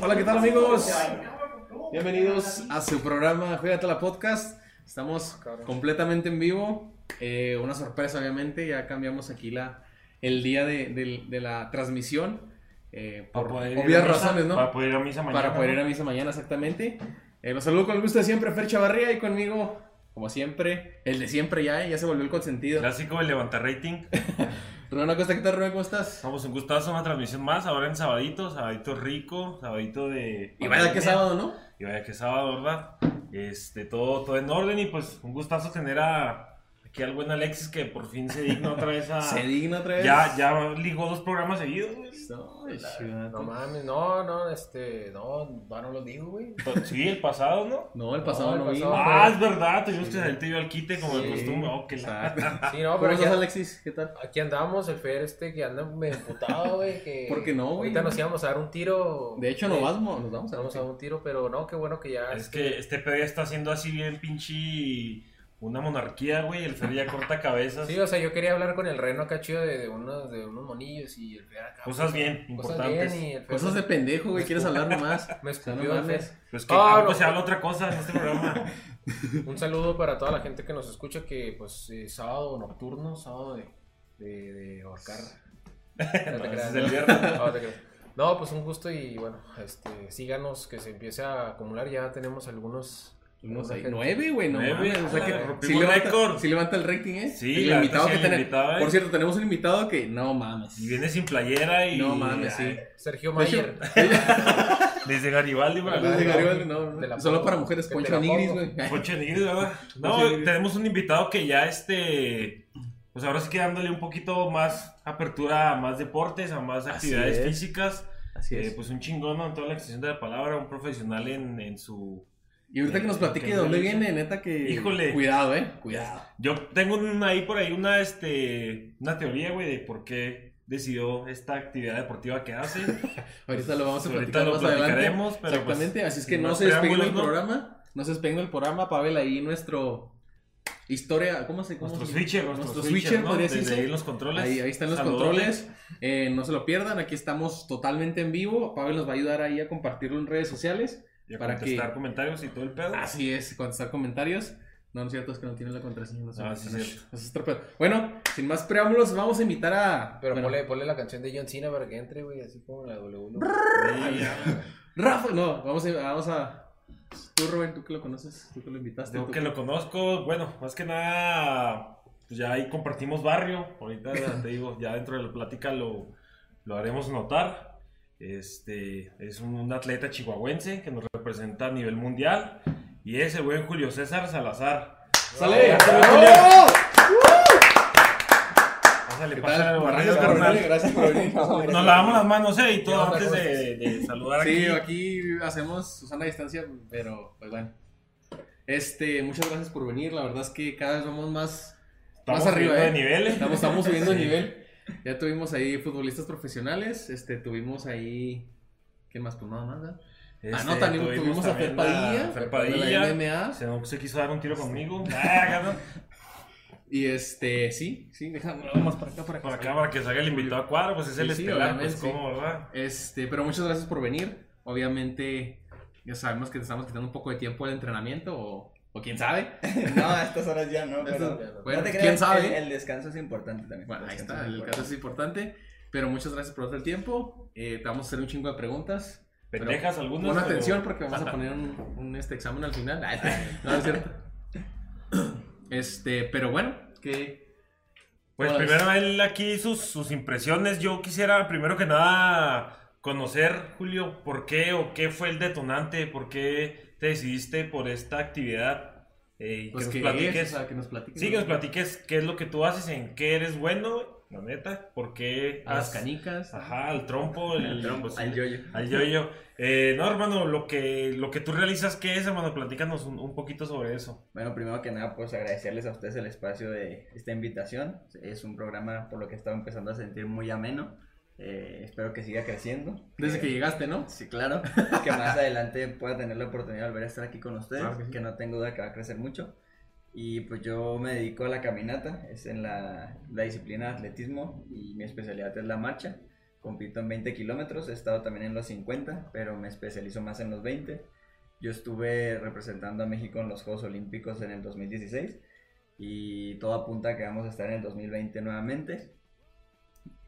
Hola, ¿qué tal amigos? Bienvenidos a su programa Juegate la Podcast. Estamos completamente en vivo. Eh, una sorpresa, obviamente. Ya cambiamos aquí la, el día de, de- de la transmisión. Eh, por Para poder obvias razones, ¿no? Para poder ir a misa mañana. Para poder ir a misa mañana, exactamente. Eh, los saludo con el gusto de siempre, Fer Chavarría, y conmigo, como siempre, el de siempre ya, eh, ya se volvió el consentido. Clásico, el levanta rating. Rubén Acosta, ¿qué tal, Rubén? ¿Cómo estás? Vamos, un gustazo, una transmisión más. Ahora en sabadito, sabadito rico, sabadito de. Y vaya que sábado, ¿no? Y vaya que sábado, ¿verdad? Este, todo, todo en orden y pues un gustazo tener a. Aquí al buen Alexis que por fin se digna otra vez a. Se digna otra vez. ya, ya ligó dos programas seguidos, güey. Chivato. No mames, no, no, este, no, no, no lo digo, güey. Sí, el pasado, ¿no? No, el pasado No, no, el vino. pasado Ah, es verdad, tuvimos que salirte yo al quite como de costumbre. Oh, que la-. Sí, no, ¿Cómo pero estás, aquí, Alexis? ¿Qué tal? aquí andamos, el Fer este que anda medio emputado, güey, que... ¿Por qué no, güey? Ahorita nos íbamos a dar un tiro. De hecho, eh, nos vamos, nos vamos a Vamos a dar un tiro, pero no, qué bueno que ya... Es este, que este pedo ya está haciendo así bien pinche una monarquía, güey. El Fer ya corta cabezas. Sí, o sea, yo quería hablar con el reno acá chido de, de unos, de unos monillos y el Fer acá... Cosas pues, bien Cosas importantes. bien y el Fer... Cosas de pendejo, güey. ¿Quieres hablar nomás? Me sea, escupió el Fer. Pues que Ah, algo no. se habla otra cosa en este programa. Un saludo para toda la gente que nos escucha que, pues, eh, sábado nocturno, sábado de, de, de ahorcar. No te No, ese creas, es el ¿no? viernes. No, te creas. No, pues un gusto y bueno, este, síganos, que se empiece a acumular. Ya tenemos algunos. Unos ahí. gente. Nueve, güey, no Nueve, mames. O sea que rompimos levanta, récord. sí levanta el rating, ¿eh? Sí, el invitado que tenemos. ¿eh? Por cierto, tenemos un invitado que no mames. Y viene sin playera y. No mames, sí. Sergio De hecho, Mayer. Desde Garibaldi, güey. Verdad, Desde no, Garibaldi, no, de la Solo para mujeres, Poncho Nigris, güey. Poncho Nigris, ¿verdad? No, tenemos un invitado que ya este. Pues ahora sí que dándole un poquito más apertura a más deportes, a más Así actividades es. físicas. Así Eh, es. pues un chingón ¿no? en toda la extensión de la palabra, un profesional en, en su. Y ahorita que nos platique de dónde viene, neta que. Híjole. Cuidado, eh. Cuidado. Yo tengo ahí por ahí una, este, una teoría, güey, de por qué decidió esta actividad deportiva que hace. Ahorita lo vamos a Ahorita platicar lo más adelante. pero Exactamente. pues, Así es que no se despeguen del ¿no? programa. No se despeguen del programa. Pavel ahí nuestro. Historia. ¿Cómo se cómo Nuestro switcher, Nuestro switcher, ¿no? podría decirse. ahí los controles. Ahí, ahí están los controles. Eh, no se lo pierdan. Aquí estamos totalmente en vivo. Pavel nos va a ayudar ahí a compartirlo en redes sociales. Y a para contestar que- comentarios y todo el pedo. Así es, contestar comentarios. No, no es cierto, es que no tiene la contraseña. No sé. Ah, sí, Eso cierto. es otro pedo. Bueno, sin más preámbulos, vamos a invitar a. Pero bueno, ponle, ponle la canción de John Cena para que entre, güey, así como la W. Rafa, no, vamos a, vamos a. Tú, Rubén, tú que lo conoces, tú que lo invitaste. Yo tú que lo conozco, bueno, más que nada, pues ya ahí compartimos barrio. Ahorita ya te digo, ya dentro de la plática lo, lo haremos notar. Este es un, un atleta chihuahuense que nos representa a nivel mundial y es el buen Julio César Salazar. ¡Sale! Pásale, ¿Qué pásale, Gracias por venir, gracias por venir. Nos lavamos las manos, eh, y todo ¿Qué onda, antes de, de saludar Sí, aquí. aquí hacemos Susana a distancia, pero pues bueno. Este, muchas gracias por venir. La verdad es que cada vez vamos más, Estamos más arriba, subiendo ¿eh? de nivel. Estamos, estamos subiendo de nivel. Ya tuvimos ahí futbolistas profesionales. Este, tuvimos ahí. ¿Quién más? Pues nada más, ¿verdad? Este, ah, no, también tuvimos, a Fer Padilla. Fer de Padilla. la MMA. Se, se quiso dar un tiro conmigo. Ah. Y este, sí, sí, déjame vamos para acá, para acá. Por acá para que salga el invitado a cuadro, pues es el sí, estelar, pues. Este, pero muchas gracias por venir. Obviamente, ya sabemos que te estamos quitando un poco de tiempo del entrenamiento, o, o quién sabe. No, a estas horas ya no, pero... Estos- bueno, no te quién creas, sabe. El, el descanso es importante también. Bueno, ahí descanso está, es el caso es importante. Pero muchas gracias por todo el tiempo. Eh, te vamos a hacer un chingo de preguntas. Pendejas algunas. Pon pero- atención porque vamos a poner un, un, este examen al final. No, no es cierto. Este, pero bueno, que. Pues primero él aquí sus, sus impresiones. Yo quisiera primero que nada conocer, Julio, por qué o qué fue el detonante, por qué te decidiste por esta actividad. Eh, y Pues que que nos platiques. es, o sea, que nos platiques. Sí, que nos platiques qué es lo que tú haces, en qué eres bueno, la neta, por qué A las canicas. Ajá, al trompo, el, Al trompo, pues, al yoyo. Al yoyo. Eh, no, hermano, lo que, lo que tú realizas, ¿qué es, hermano? Platícanos un, un poquito sobre eso. Bueno, primero que nada, pues agradecerles a ustedes el espacio de esta invitación. Es un programa por lo que he estado empezando a sentir muy ameno. Eh, espero que siga creciendo. Desde que llegaste, ¿no? Sí, claro. que más adelante pueda tener la oportunidad de volver a estar aquí con ustedes, Claro que sí. que no tengo duda que va a crecer mucho. Y pues yo me dedico a la caminata, es en la, la disciplina de atletismo y mi especialidad es la marcha. Compito en 20 kilómetros, he estado también en los 50, pero me especializo más en los 20. Yo estuve representando a México en los Juegos Olímpicos en el 2016 y todo apunta a que vamos a estar en el 2020 nuevamente.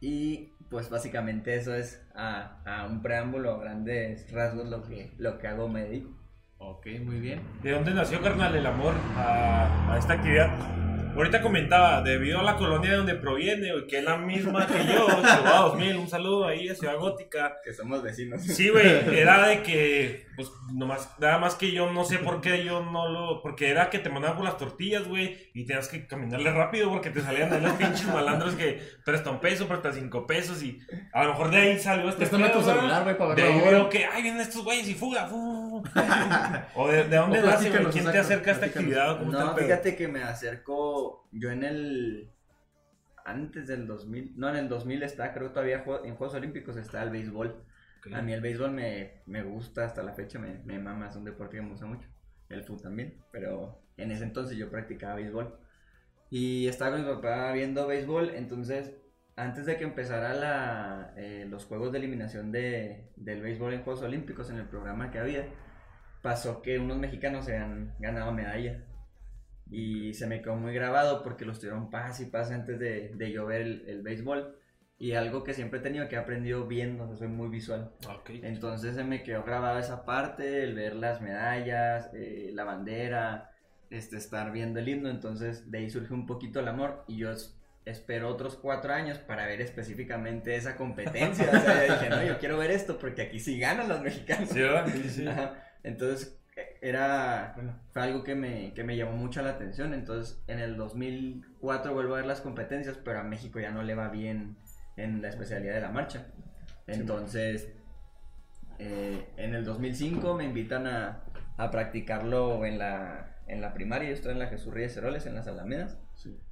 Y pues básicamente eso es a, a un preámbulo, a grandes rasgos lo que, lo que hago, me dedico. Ok, muy bien. ¿De dónde nació, carnal, el amor a esta actividad? Ahorita comentaba, debido a la colonia de donde proviene, güey, que es la misma que yo, Chihuahua 2000, un saludo ahí a Ciudad Gótica. Que somos vecinos. Sí, güey, era de que, pues, nomás, nada más que yo no sé por qué yo no lo, porque era que te mandaban por las tortillas, güey, y tenías que caminarle rápido porque te salían ahí los pinches malandros que presta un peso, presta cinco pesos, y a lo mejor de ahí salió este Préstame tu celular, güey, para De ver ahí la hora. veo que, ay, vienen estos güeyes y fuga, fu. O de, de dónde nace, güey, quién te acerca a esta actividad, No, fíjate que me acerco yo en el... Antes del 2000, no, en el 2000 está, creo que todavía en Juegos Olímpicos está el béisbol. A mí el béisbol me, me gusta hasta la fecha, me, me mama, es un deporte que me gusta mucho. El fútbol también, pero en ese entonces yo practicaba béisbol. Y estaba con mi papá viendo béisbol, entonces antes de que empezara la, eh, los juegos de eliminación de, del béisbol en Juegos Olímpicos, en el programa que había, pasó que unos mexicanos se han ganado medalla. Y se me quedó muy grabado porque los tuvieron paz y paz antes de, de yo ver el, el béisbol. Y algo que siempre he tenido que he aprendido viendo, o sea, soy muy visual. Ok. Entonces se me quedó grabada esa parte, el ver las medallas, eh, la bandera, este, estar viendo el himno. Entonces de ahí surge un poquito el amor y yo es- espero otros cuatro años para ver específicamente esa competencia. O sea, yo dije, no, yo quiero ver esto porque aquí sí ganan los mexicanos. Sí. Sí. Entonces era, bueno, fue algo que me, que me llamó mucho la atención. Entonces en el 2004 vuelvo a ver las competencias, pero a México ya no le va bien en la especialidad de la marcha. Entonces eh, en el 2005 me invitan a, a practicarlo en la, en la primaria. Yo estoy en la Jesús Reyes Heroles, en las Alamedas.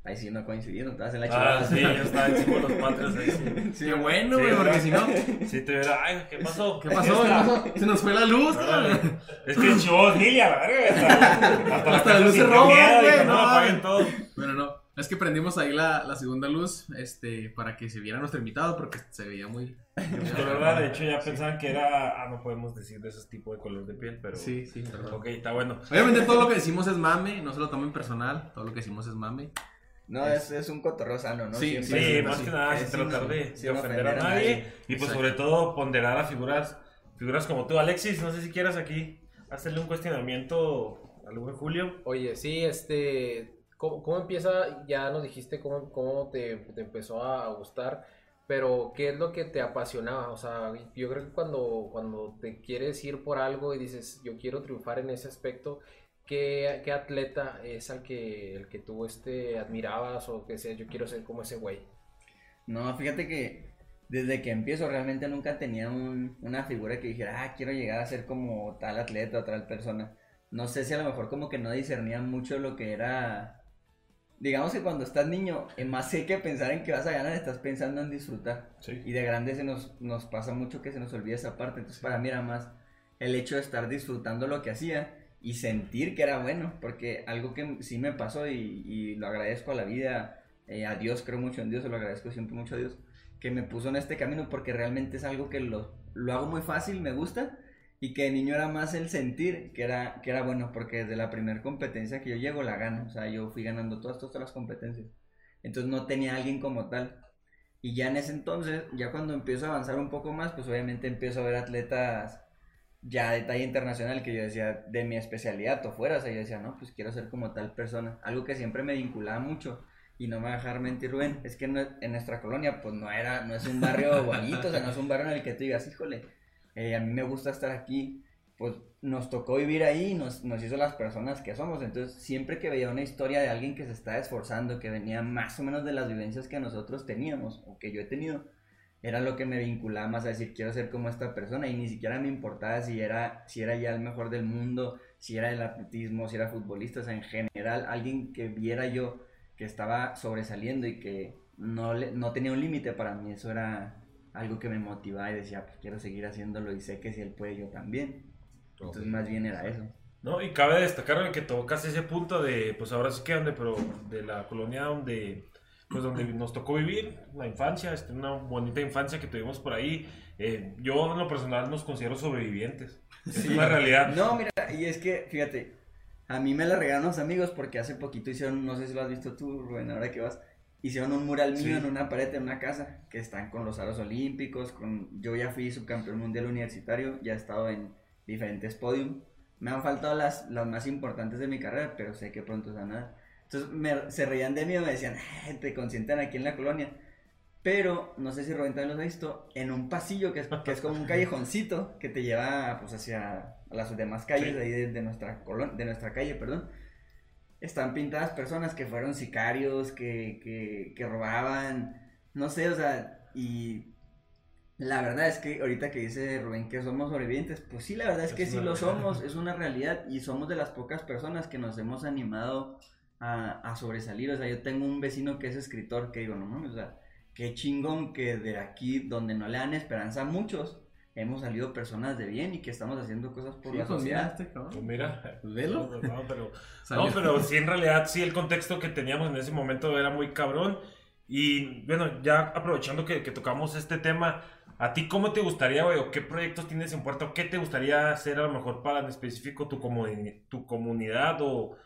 Ahí sí no coincidimos, estabas en la Ah, Chivas. sí, yo estaba encima de los patrios ahí, sí. Sí, Qué bueno, Sí, güey, porque ¿verdad? si no, Sí, te verá, ay, ¿qué pasó? ¿qué pasó? ¿Qué pasó? Se nos fue la luz, cabrón. Es que chivos, Nilia, la verga. Hasta, Hasta la luz se roba, güey, no No, apaguen todo. Bueno, no, es que prendimos ahí la, la segunda luz, este, para que se viera nuestro invitado, porque se veía muy... De verdad, de hecho, ya pensaban que era. Ah, no podemos decir de ese tipo de color de piel, pero. Sí, sí, perdón. Ok, está bueno. Obviamente todo lo que decimos es mame, no se lo tomen personal, todo lo que decimos es mame. No, es, es un cotorreo sano, ¿no? Sí, Sí, más que nada, sin tratar de, sin ofender a nadie. Y pues, Exacto. sobre todo, ponderar a figuras figuras como tú, Alexis. No sé si quieras aquí hacerle un cuestionamiento al buen Julio. Oye, sí, este, ¿cómo, cómo empieza? Ya nos dijiste cómo, cómo te, te empezó a gustar, pero ¿qué es lo que te apasionaba? O sea, yo creo que cuando, cuando te quieres ir por algo y dices, yo quiero triunfar en ese aspecto, ¿qué, qué atleta es al que, el que tú este, admirabas o que sea, yo quiero ser como ese güey? No, fíjate que desde que empiezo realmente nunca tenía un- una figura que dijera, ah, quiero llegar a ser como tal atleta o tal persona. No sé si a lo mejor como que no discernía mucho lo que era... Digamos que cuando estás niño, eh, más que que pensar en que vas a ganar, estás pensando en disfrutar. Sí. Y de grande se nos, nos pasa mucho que se nos olvida esa parte. Entonces para mí era más el hecho de estar disfrutando lo que hacía y sentir que era bueno. Porque algo que sí me pasó y, y lo agradezco a la vida, eh, a Dios, creo mucho en Dios, se lo agradezco siempre mucho a Dios, que me puso en este camino porque realmente es algo que lo, lo hago muy fácil, me gusta. Y que de niño era más el sentir que era, que era bueno, porque desde la primera competencia que yo llego la gano. O sea, yo fui ganando todas, todas las competencias. Entonces no tenía alguien como tal. Y ya en ese entonces, ya cuando empiezo a avanzar un poco más, pues obviamente empiezo a ver atletas ya de talla internacional que yo decía de mi especialidad o fuera, o sea, yo decía, no, pues quiero ser como tal persona. Algo que siempre me vinculaba mucho y no me va a dejar mentir Rubén, es que en nuestra colonia pues no era, no es un barrio bonito, o sea, no es un barrio en el que tú digas, híjole, eh, a mí me gusta estar aquí, pues nos tocó vivir ahí nos, nos hizo las personas que somos. Entonces, siempre que veía una historia de alguien que se está esforzando, que venía más o menos de las vivencias que nosotros teníamos o que yo he tenido, era lo que me vinculaba más a decir, quiero ser como esta persona y ni siquiera me importaba si era, si era ya el mejor del mundo, si era el atletismo, si era futbolista, o sea, en general, alguien que viera yo que estaba sobresaliendo y que no, le, no tenía un límite para mí, eso era, algo que me motivaba y decía, pues quiero seguir haciéndolo y sé que si él puede, yo también. Entonces más bien era eso. No, y cabe destacar que tocas ese punto de, pues ahora sí que donde, pero de la colonia donde, pues donde nos tocó vivir, la infancia, este, una bonita infancia que tuvimos por ahí. Eh, yo en lo personal nos considero sobrevivientes. Es una realidad. No, mira, y es que, fíjate, a mí me la regalaron los amigos porque hace poquito hicieron, no sé si lo has visto tú, Rubén, ahora que vas, hicieron un mural mío Sí. en una pared en una casa que están con los aros olímpicos, con yo ya fui subcampeón mundial universitario, ya he estado en diferentes podium. Me han faltado las, las más importantes de mi carrera, pero sé que pronto se van a dar. Entonces me- se reían de mí me decían, "Ay, te consientan aquí en la colonia. Pero, no sé si Rubén también los ha visto, en un pasillo que es, que es como un callejoncito que te lleva pues hacia las demás calles Sí. de ahí de, de nuestra colon, de nuestra calle, perdón. Están pintadas personas que fueron sicarios, que, que, que robaban, no sé, o sea, y la verdad es que ahorita que dice Rubén que somos sobrevivientes, pues sí, la verdad es que sí lo somos, es una realidad y somos de las pocas personas que nos hemos animado a, a sobresalir. O sea, yo tengo un vecino que es escritor que digo, no mames, o sea, qué chingón que de aquí donde no le dan esperanza a muchos, hemos salido personas de bien y que estamos haciendo cosas por Sí, la pues mira, sociedad. este cabrón. Pues mira, Pues velo. No, no, pero, Salió. no, pero sí, en realidad, sí, el contexto que teníamos en ese momento era muy cabrón. Y bueno, ya aprovechando que, que tocamos este tema, ¿a ti cómo te gustaría, güey, o qué proyectos tienes en puerta, o qué te gustaría hacer a lo mejor para en específico tu, comuni- tu comunidad, o,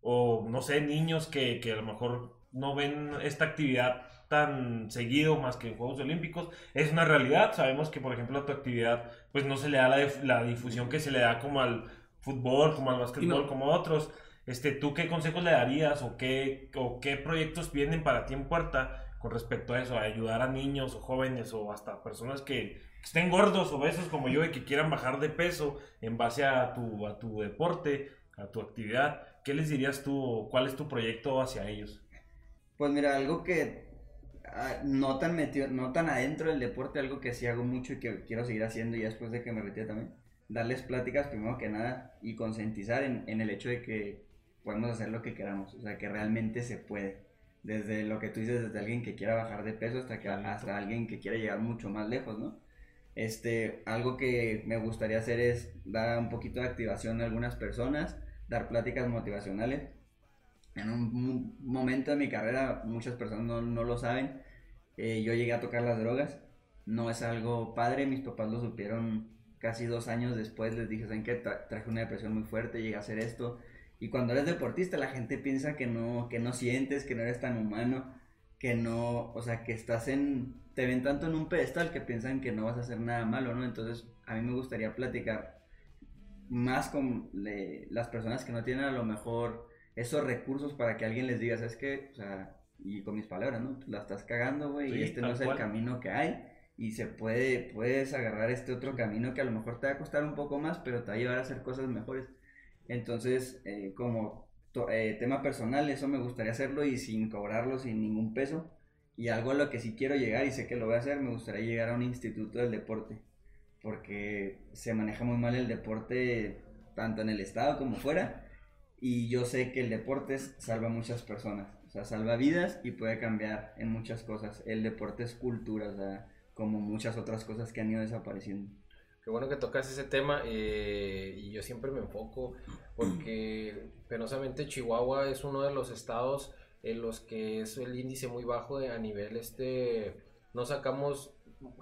o no sé, niños que, que a lo mejor no ven esta actividad tan seguido más que en Juegos Olímpicos? Es una realidad, sabemos que por ejemplo a tu actividad pues no se le da la, dif- la difusión que se le da como al fútbol, como al básquetbol, no- como a otros. Este, ¿Tú qué consejos le darías o qué, o qué proyectos vienen para ti en puerta con respecto a eso, a ayudar a niños o jóvenes o hasta personas que estén gordos, obesos como yo y que quieran bajar de peso en base a tu, a tu deporte, a tu actividad? ¿Qué les dirías tú o cuál es tu proyecto hacia ellos? Pues mira, algo que ah, no tan metido, no tan adentro del deporte, algo que sí hago mucho y que quiero seguir haciendo y después de que me retire también, darles pláticas primero que nada y concientizar en, en el hecho de que podemos hacer lo que queramos, o sea, que realmente se puede. Desde lo que tú dices, desde alguien que quiera bajar de peso hasta, que, hasta alguien que quiera llegar mucho más lejos, ¿no? Este, algo que me gustaría hacer es dar un poquito de activación a algunas personas, dar pláticas motivacionales. En un, momento de mi carrera, muchas personas no, no lo saben, eh, yo llegué a tocar las drogas. No es algo padre, mis papás lo supieron casi dos años después. Les dije, ¿saben qué? Tra- traje una depresión muy fuerte, llegué a hacer esto. Y cuando eres deportista, la gente piensa que no, que no sientes, que no eres tan humano, que no, o sea, que estás en, te ven tanto en un pedestal que piensan que no vas a hacer nada malo, ¿no? Entonces, a mí me gustaría platicar más con le- las personas que no tienen a lo mejor esos recursos para que alguien les diga, ¿sabes qué? O sea, y con mis palabras, ¿no? La estás cagando, güey, Sí, y este no es el camino que hay. Y se puede, puedes agarrar este otro camino que a lo mejor te va a costar un poco más, pero te va a llevar a hacer cosas mejores. Entonces, eh, como to- eh, tema personal, eso me gustaría hacerlo y sin cobrarlo, sin ningún peso. Y algo a lo que sí quiero llegar y sé que lo voy a hacer, me gustaría llegar a un instituto del deporte. Porque se maneja muy mal el deporte, tanto en el estado como fuera. Y yo sé que el deporte salva a muchas personas. O sea, salva vidas y puede cambiar en muchas cosas. El deporte es cultura, o sea, como muchas otras cosas que han ido desapareciendo. Qué bueno que tocas ese tema eh, y yo siempre me enfoco porque penosamente Chihuahua es uno de los estados en los que es el índice muy bajo a nivel este no sacamos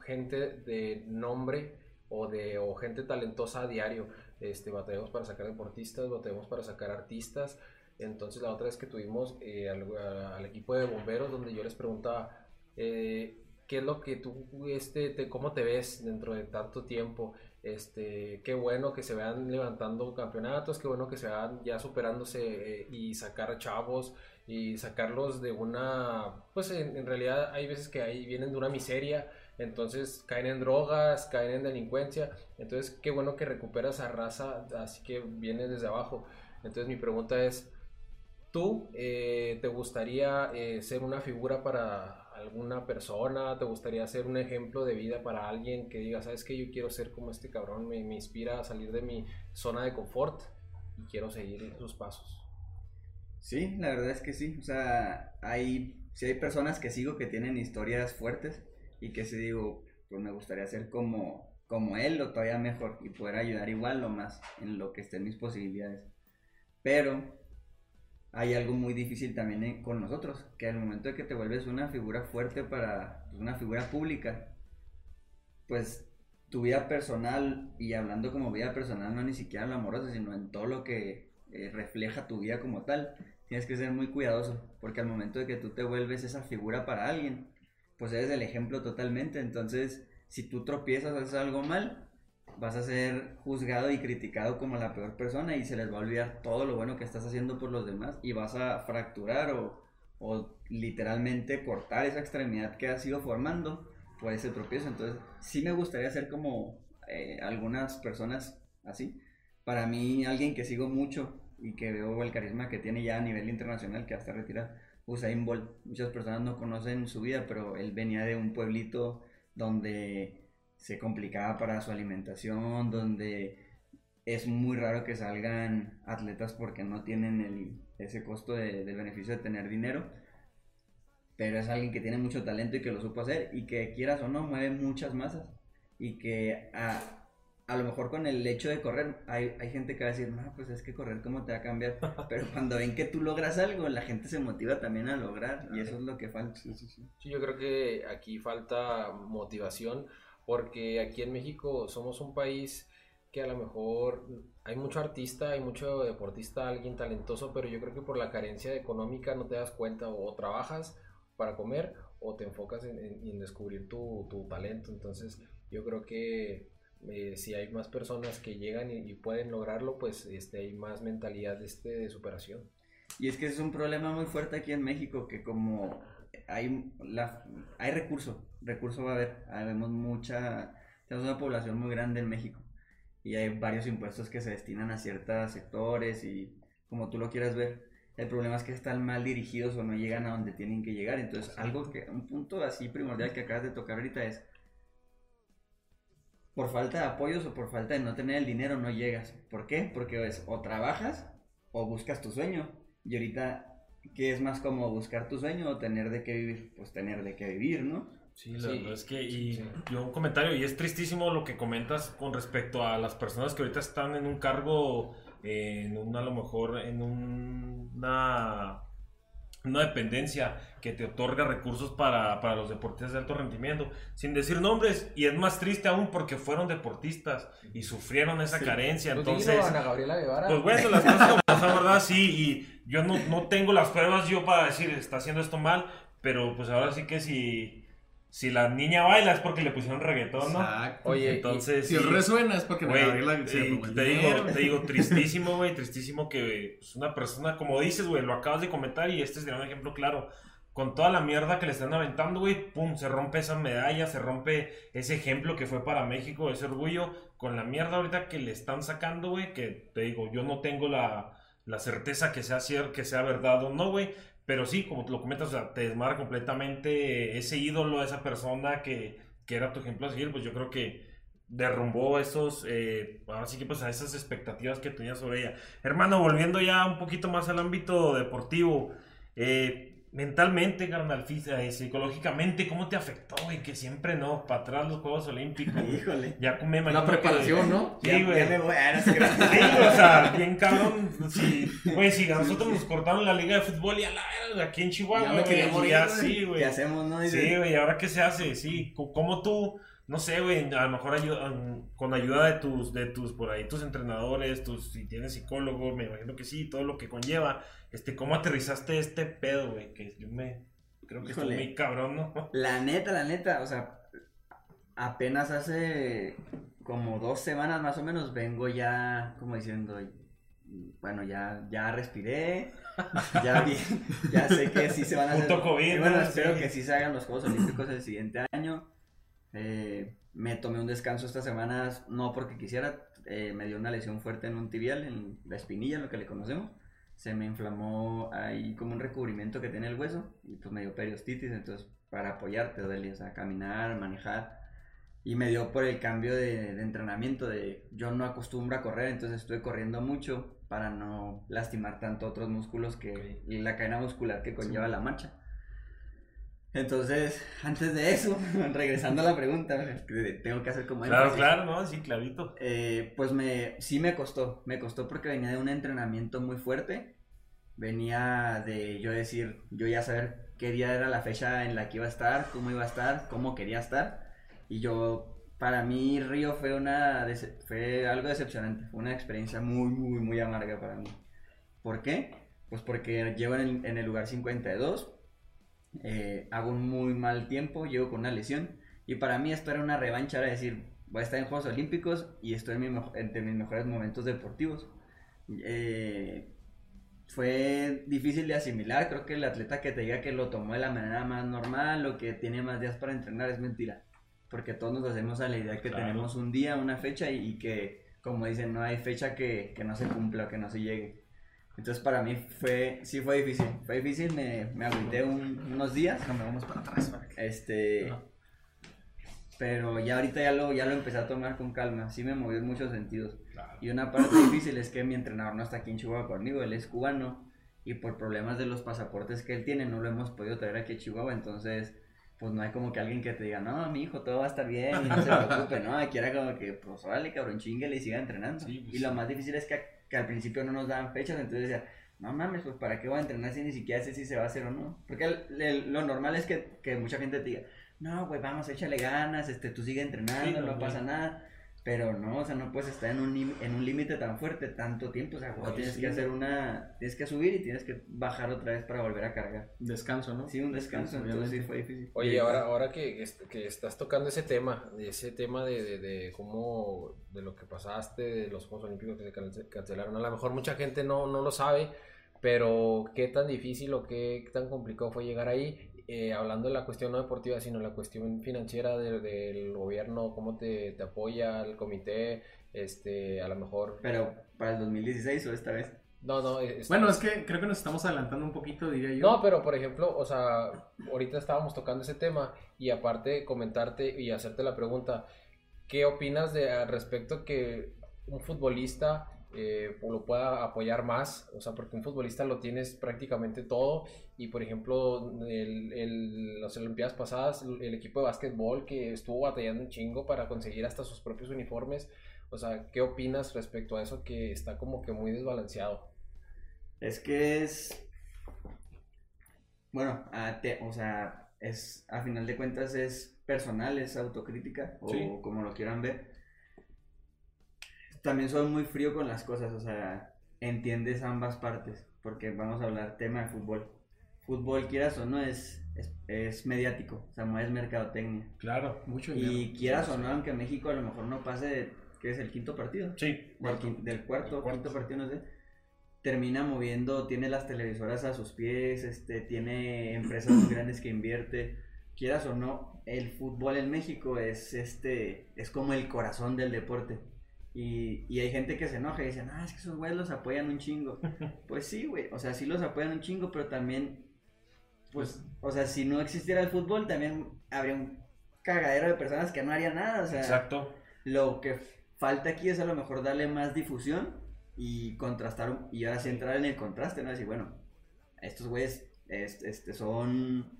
gente de nombre o de o gente talentosa a diario este batallamos para sacar deportistas batallamos para sacar artistas. Entonces la otra vez que tuvimos eh, al, al equipo de bomberos donde yo les preguntaba eh, qué es lo que tú este te, cómo te ves dentro de tanto tiempo este qué bueno que se vean levantando campeonatos qué bueno que se vean ya superándose eh, y sacar chavos y sacarlos de una pues en, en realidad hay veces que ahí vienen de una miseria entonces caen en drogas caen en delincuencia entonces qué bueno que recuperas a raza así que viene desde abajo entonces mi pregunta es ¿Tú eh, te gustaría eh, ser una figura para alguna persona? ¿Te gustaría ser un ejemplo de vida para alguien que diga, sabes que yo quiero ser como este cabrón, me, inspira a salir de mi zona de confort y quiero seguir sus pasos? Sí, la verdad es que sí. O sea, hay, hay personas que sigo que tienen historias fuertes y que sí digo, pues me gustaría ser como, como él o todavía mejor y poder ayudar igual o más en lo que estén mis posibilidades. Pero hay algo muy difícil también con nosotros, que al momento de que te vuelves una figura fuerte para pues, una figura pública, pues tu vida personal, y hablando como vida personal, no ni siquiera en lo amoroso, sino en todo lo que eh, refleja tu vida como tal, tienes que ser muy cuidadoso, porque al momento de que tú te vuelves esa figura para alguien, pues eres el ejemplo totalmente, entonces si tú tropiezas, haces algo mal, vas a ser juzgado y criticado como la peor persona y se les va a olvidar todo lo bueno que estás haciendo por los demás y vas a fracturar o, o literalmente cortar esa extremidad que has ido formando por ese tropiezo. Entonces, sí me gustaría ser como eh, algunas personas así. Para mí, alguien que sigo mucho y que veo el carisma que tiene ya a nivel internacional, que hasta retirado, Usain Bolt. Muchas personas no conocen su vida, pero él venía de un pueblito donde se complicaba para su alimentación, donde es muy raro que salgan atletas porque no tienen el, ese costo de, del beneficio de tener dinero. Pero es alguien que tiene mucho talento y que lo supo hacer y que quieras o no mueve muchas masas. Y que a, a lo mejor con el hecho de correr hay, hay gente que va a decir, no, pues es que correr cómo te va a cambiar. Pero cuando ven que tú logras algo, la gente se motiva también a lograr y eso es lo que falta. Sí, yo creo que aquí falta motivación porque aquí en México somos un país que a lo mejor hay mucho artista, hay mucho deportista, alguien talentoso, pero yo creo que por la carencia económica no te das cuenta o, trabajas para comer o te enfocas en, en, en descubrir tu, tu, talento. Entonces yo creo que eh, si hay más personas que llegan y, y, pueden lograrlo, pues este, hay más mentalidad este, de superación. Y es que es un problema muy fuerte aquí en México, que como hay, la, hay recurso, recurso va a haber, vemos mucha, tenemos una población muy grande en México y hay varios impuestos que se destinan a ciertos sectores y como tú lo quieras ver. El problema es que están mal dirigidos o no llegan a donde tienen que llegar. Entonces, algo que, un punto así primordial que acabas de tocar ahorita es, por falta de apoyos o por falta de no tener el dinero no llegas. ¿Por qué? Porque es o trabajas o buscas tu sueño. Y ahorita, ¿qué es más como buscar tu sueño o tener de qué vivir? Pues tener de qué vivir, ¿no? Sí, la sí, verdad es que, y sí. yo un comentario, y es tristísimo lo que comentas con respecto a las personas que ahorita están en un cargo, eh, en una, a lo mejor, en un, una, una dependencia que te otorga recursos para, para, los deportistas de alto rendimiento, sin decir nombres, y es más triste aún porque fueron deportistas y sufrieron esa sí. carencia, entonces... Ana Gabriela Guevara. Pues bueno, las cosas como son, ¿verdad? Sí, y yo no, no tengo las pruebas yo para decir, está haciendo esto mal, pero pues ahora sí que si si la niña baila es porque le pusieron reggaetón, ¿no? Exacto. Oye, entonces. Si sí, resuena es porque güey, la, te, te, digo, te digo, tristísimo, güey, tristísimo que pues, una persona, como dices, güey, lo acabas de comentar y este sería un ejemplo claro. Con toda la mierda que le están aventando, güey, pum, se rompe esa medalla, se rompe ese ejemplo que fue para México, ese orgullo. Con la mierda ahorita que le están sacando, güey, que te digo, yo no tengo la, la certeza que sea, cierto, que sea verdad o no, güey. Pero sí, como lo comentas, o sea, te desmarca completamente ese ídolo, esa persona que, que era tu ejemplo a seguir, pues yo creo que derrumbó esos, eh, ahora sí que pues a esas expectativas que tenías sobre ella. Hermano, volviendo ya un poquito más al ámbito deportivo, eh, mentalmente, carnal, eh, psicológicamente, ¿cómo te afectó, güey? Que siempre no, para atrás los Juegos Olímpicos. Híjole. Ya me La preparación, que, ¿no? Sí, güey. Ya me voy a Sí, o sea, bien cabrón. Sí, güey, si a nosotros nos cortaron la liga de fútbol y a la verga, aquí en Chihuahua, Ya me güey, morir, ya güey. sí, güey. ¿Qué hacemos, no? Sí, güey, ¿ahora qué se hace? Sí, ¿cómo tú, no sé, güey, a lo mejor ayuda- um, con ayuda de tus, de tus, por ahí, tus entrenadores, tus, si tienes psicólogo, me imagino que sí, todo lo que conlleva, este, ¿cómo aterrizaste este pedo, güey? Que yo me, creo que estoy Híjole. muy cabrón, ¿no? La neta, la neta, o sea, apenas hace como dos semanas más o menos vengo ya como diciendo, bueno, ya, ya respiré, ya vi, ya sé que sí se van a hacer. Puto COVID, bueno, ¿no? espero Sí. que sí se hagan los Juegos Olímpicos el siguiente año. Eh, me tomé un descanso estas semanas, no porque quisiera, eh, me dio una lesión fuerte en un tibial, en la espinilla, lo que le conocemos. Se me inflamó ahí como un recubrimiento que tiene el hueso y pues me dio periostitis, entonces para apoyarte, duele, o sea, caminar, manejar. Y me dio por el cambio de, de entrenamiento, de yo no acostumbro a correr, entonces estuve corriendo mucho para no lastimar tanto otros músculos que y la cadena muscular que conlleva la marcha. Entonces, antes de eso, regresando a la pregunta, tengo que hacer como Claro, énfasis, claro, ¿no? Sí, clarito. eh, pues me, sí me costó, me costó porque venía de un entrenamiento muy fuerte, venía de yo decir, yo ya saber qué día era la fecha en la que iba a estar, cómo iba a estar, cómo quería estar, y yo, para mí Río fue, una, fue algo decepcionante, fue una experiencia muy, muy, muy amarga para mí. ¿Por qué? Pues porque llego en el, en el lugar 52, eh, hago un muy mal tiempo, llego con una lesión, y para mí esto era una revancha, era decir, voy a estar en Juegos Olímpicos y estoy en mi entre mis mejores momentos deportivos. Eh, fue difícil de asimilar, creo que el atleta que te diga que lo tomó de la manera más normal o que tiene más días para entrenar es mentira, porque todos nos hacemos a la idea que Claro. tenemos un día, una fecha y, y que, como dicen, no hay fecha que, que no se cumpla o que no se llegue. Entonces para mí fue, sí fue difícil, fue difícil, me, me agüité un- unos días, Déjame, vamos para atrás para que... este, Ajá. pero ya ahorita ya lo, ya lo empecé a tomar con calma, sí me movió en muchos sentidos. Claro. Y una parte difícil es que mi entrenador no está aquí en Chihuahua conmigo, él es cubano y por problemas de los pasaportes que él tiene no lo hemos podido traer aquí a Chihuahua, entonces pues no hay como que alguien que te diga, no, mi hijo, todo va a estar bien y no se preocupe, ¿no? Aquí era como que, pues órale, cabrón, chinguele y siga entrenando. Sí, pues, y lo más difícil es que, que al principio no nos daban fechas, entonces decía, no mames, pues para qué voy a entrenar si ni siquiera sé si se va a hacer o no. Porque el- el- lo normal es que, que mucha gente te diga, no, güey, vamos, échale ganas, este, tú sigue entrenando, Sí, no, no, pasa nada. Pero no, o sea, no puedes estar en un, lim- en un límite tan fuerte tanto tiempo, o sea, güey, tienes sí. que hacer una, tienes que subir y tienes que bajar otra vez para volver a cargar. Descanso, ¿no? Sí, un descanso, entonces sí fue difícil. Oye, ahora, ahora que, que estás tocando ese tema, de ese tema de, de, de cómo, de lo que pasaste, de los Juegos Olímpicos que se cance- cancelaron, a lo mejor mucha gente no, no lo sabe, pero qué tan difícil o qué tan complicado fue llegar ahí, Eh, hablando de la cuestión no deportiva, sino la cuestión financiera del, del gobierno, cómo te, te apoya el comité, este, a lo mejor... Pero para el 2016 o esta vez. No, no, es- Bueno, es que creo que nos estamos adelantando un poquito, diría yo. No, pero por ejemplo, o sea, ahorita estábamos tocando ese tema y aparte comentarte y hacerte la pregunta, ¿qué opinas de al respecto que un futbolista eh, lo pueda apoyar más? O sea, porque un futbolista lo tienes prácticamente todo y por ejemplo, el, el- las Olimpiadas pasadas, el equipo de básquetbol que estuvo batallando un chingo para conseguir hasta sus propios uniformes, o sea, ¿qué opinas respecto a eso que está como que muy desbalanceado? Es que es. Bueno, a te- o sea, es a final de cuentas es personal, es autocrítica, o Sí. como lo quieran ver. También soy muy frío con las cosas, o sea, entiendes ambas partes, porque vamos a hablar tema de fútbol. Fútbol, quieras o no, es, es, es mediático, o sea, no es mercadotecnia. Claro. Mucho dinero. Y quieras o no, aunque México a lo mejor no pase, que es el quinto partido? Sí. del, cuarto. quin- del cuarto, Del cuarto. quinto partido, no sé, termina moviendo, tiene las televisoras a sus pies, este, tiene empresas muy grandes que invierte, quieras o no, el fútbol en México es este, es como el corazón del deporte. Y, y hay gente que se enoja y dice, ah, es que esos güeyes los apoyan un chingo. Pues sí, güey, o sea, sí los apoyan un chingo, pero también, pues, o sea, si no existiera el fútbol, también habría un cagadero de personas que no harían nada, o sea, Exacto. lo que falta aquí es a lo mejor darle más difusión y contrastar, y ahora sí entrar en el contraste, ¿no? Decir, bueno, estos güeyes es- este, son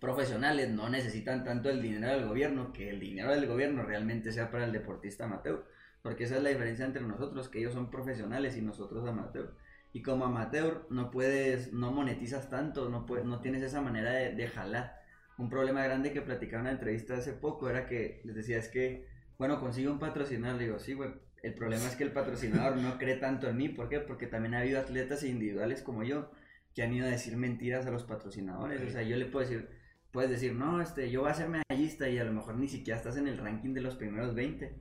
profesionales, no necesitan tanto el dinero del gobierno, que el dinero del gobierno realmente sea para el deportista amateur, porque esa es la diferencia entre nosotros, que ellos son profesionales y nosotros amateur. Y como amateur no puedes, no monetizas tanto, no, puedes, no tienes esa manera de, de jalar. Un problema grande que platicaba en una entrevista hace poco era que les decía, es que bueno, consigo un patrocinador. Le digo, sí, güey. El problema es que el patrocinador no cree tanto en mí. ¿Por qué? Porque también ha habido atletas individuales como yo que han ido a decir mentiras a los patrocinadores. O sea, yo le puedo decir, puedes decir, no, este, yo voy a ser medallista y a lo mejor ni siquiera estás en el ranking de los primeros 20.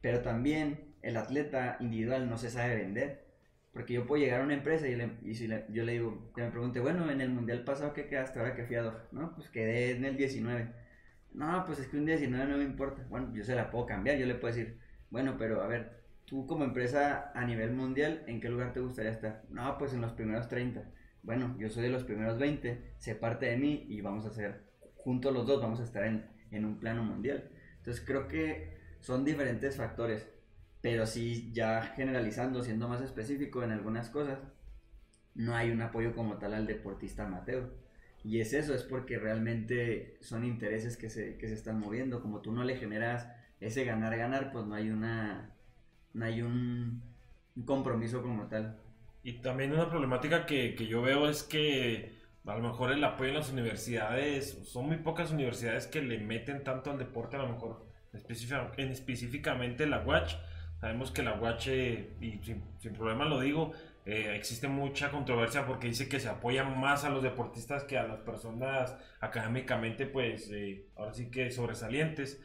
Pero también el atleta individual no se sabe vender. Porque yo puedo llegar a una empresa y, le- y si le- yo le digo, que me pregunte, bueno, en el mundial pasado, ¿qué quedaste ahora que fui? No, pues quedé en el 19. No, pues es que un 19 no me importa. Bueno, yo se la puedo cambiar. Yo le puedo decir, bueno, pero a ver, tú como empresa a nivel mundial, ¿en qué lugar te gustaría estar? No, pues en los primeros 30. Bueno, yo soy de los primeros 20, sé parte de mí y vamos a hacer, juntos los dos, vamos a estar en, en un plano mundial. Entonces creo que son diferentes factores, pero sí ya generalizando, siendo más específico en algunas cosas, no hay un apoyo como tal al deportista amateur. Y es eso, es porque realmente son intereses que se, que se están moviendo. Como tú no le generas ese ganar-ganar, pues no hay una. No hay un, un compromiso como tal. Y también una problemática que, que yo veo es que a lo mejor el apoyo en las universidades, son muy pocas universidades que le meten tanto al deporte, a lo mejor en específicamente la UACH. Sabemos que la UACH, eh, y sin, sin problema lo digo, eh, existe mucha controversia porque dice que se apoya más a los deportistas que a las personas académicamente, pues eh, ahora sí que sobresalientes.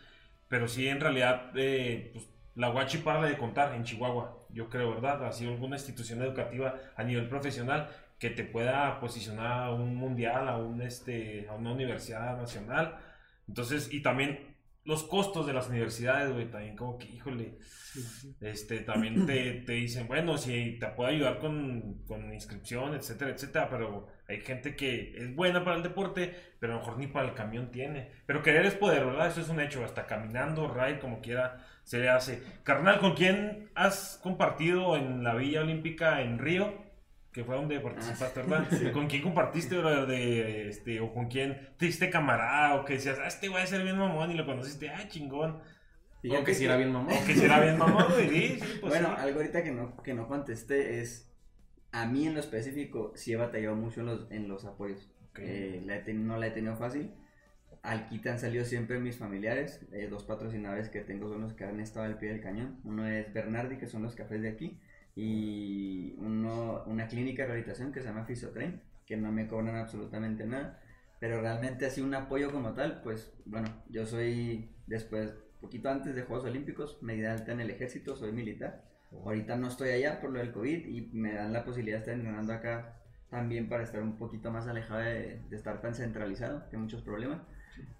Pero sí, en realidad, eh, pues, la UACH para de contar en Chihuahua, yo creo, ¿verdad? Ha sido alguna institución educativa a nivel profesional que te pueda posicionar a un mundial, a, un, este, a una universidad nacional. Entonces, y también los costos de las universidades, güey, también como que, híjole, este, también te, te dicen, bueno, si te puedo ayudar con, con inscripción, etcétera, etcétera, pero hay gente que es buena para el deporte, pero a lo mejor ni para el camión tiene. Pero querer es poder, ¿verdad? Eso es un hecho, hasta caminando, ride, como quiera, se le hace. Carnal, ¿con quién has compartido en la Villa Olímpica en Río? Que fue donde participaste, ¿verdad? ¿Con quién compartiste, brother, de, este, o con quién te hiciste camarada, o que decías, ah, este güey a ser bien mamón, y lo conociste, ah, chingón. O que si era bien mamón. O que si era bien mamón, güey, sí, sí, pues bueno, sí. algo ahorita que no, que no contesté es. A mí en lo específico, sí he batallado mucho en los, en los apoyos. Ok. Eh, la he no la he tenido fácil. Al quite han salido siempre mis familiares. eh, dos patrocinadores que tengo son los que han estado al pie del cañón. Uno es Bernardi, que son los cafés de aquí. Y uno, una clínica de rehabilitación que se llama Fisiotrain, que no me cobran absolutamente nada. Pero realmente así un apoyo como tal, pues bueno, yo soy después, poquito antes de Juegos Olímpicos, me di alta en el ejército, soy militar. Ahorita no estoy allá por lo del COVID y me dan la posibilidad de estar entrenando acá también para estar un poquito más alejado de, de estar tan centralizado, que muchos problemas.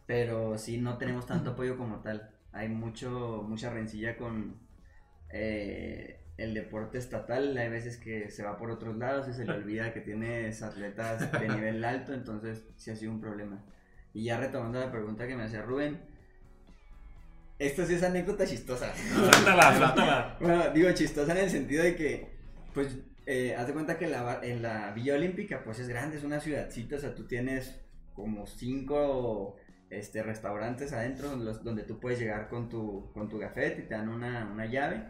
Pero sí, no tenemos tanto apoyo como tal. Hay mucho, mucha rencilla con eh, el deporte estatal. Hay veces que se va por otros lados y se le olvida que tienes atletas de nivel alto, entonces sí ha sido un problema. Y ya retomando la pregunta que me hacía Rubén, esta sí es anécdota chistosa. Suéltala, suéltala. Bueno, digo chistosa en el sentido de que, pues, eh, haz de cuenta que la, en la Villa Olímpica, pues es grande, es una ciudadcita, o sea, tú tienes como cinco este, restaurantes adentro los- donde tú puedes llegar con tu, con tu gafete y te dan una, una llave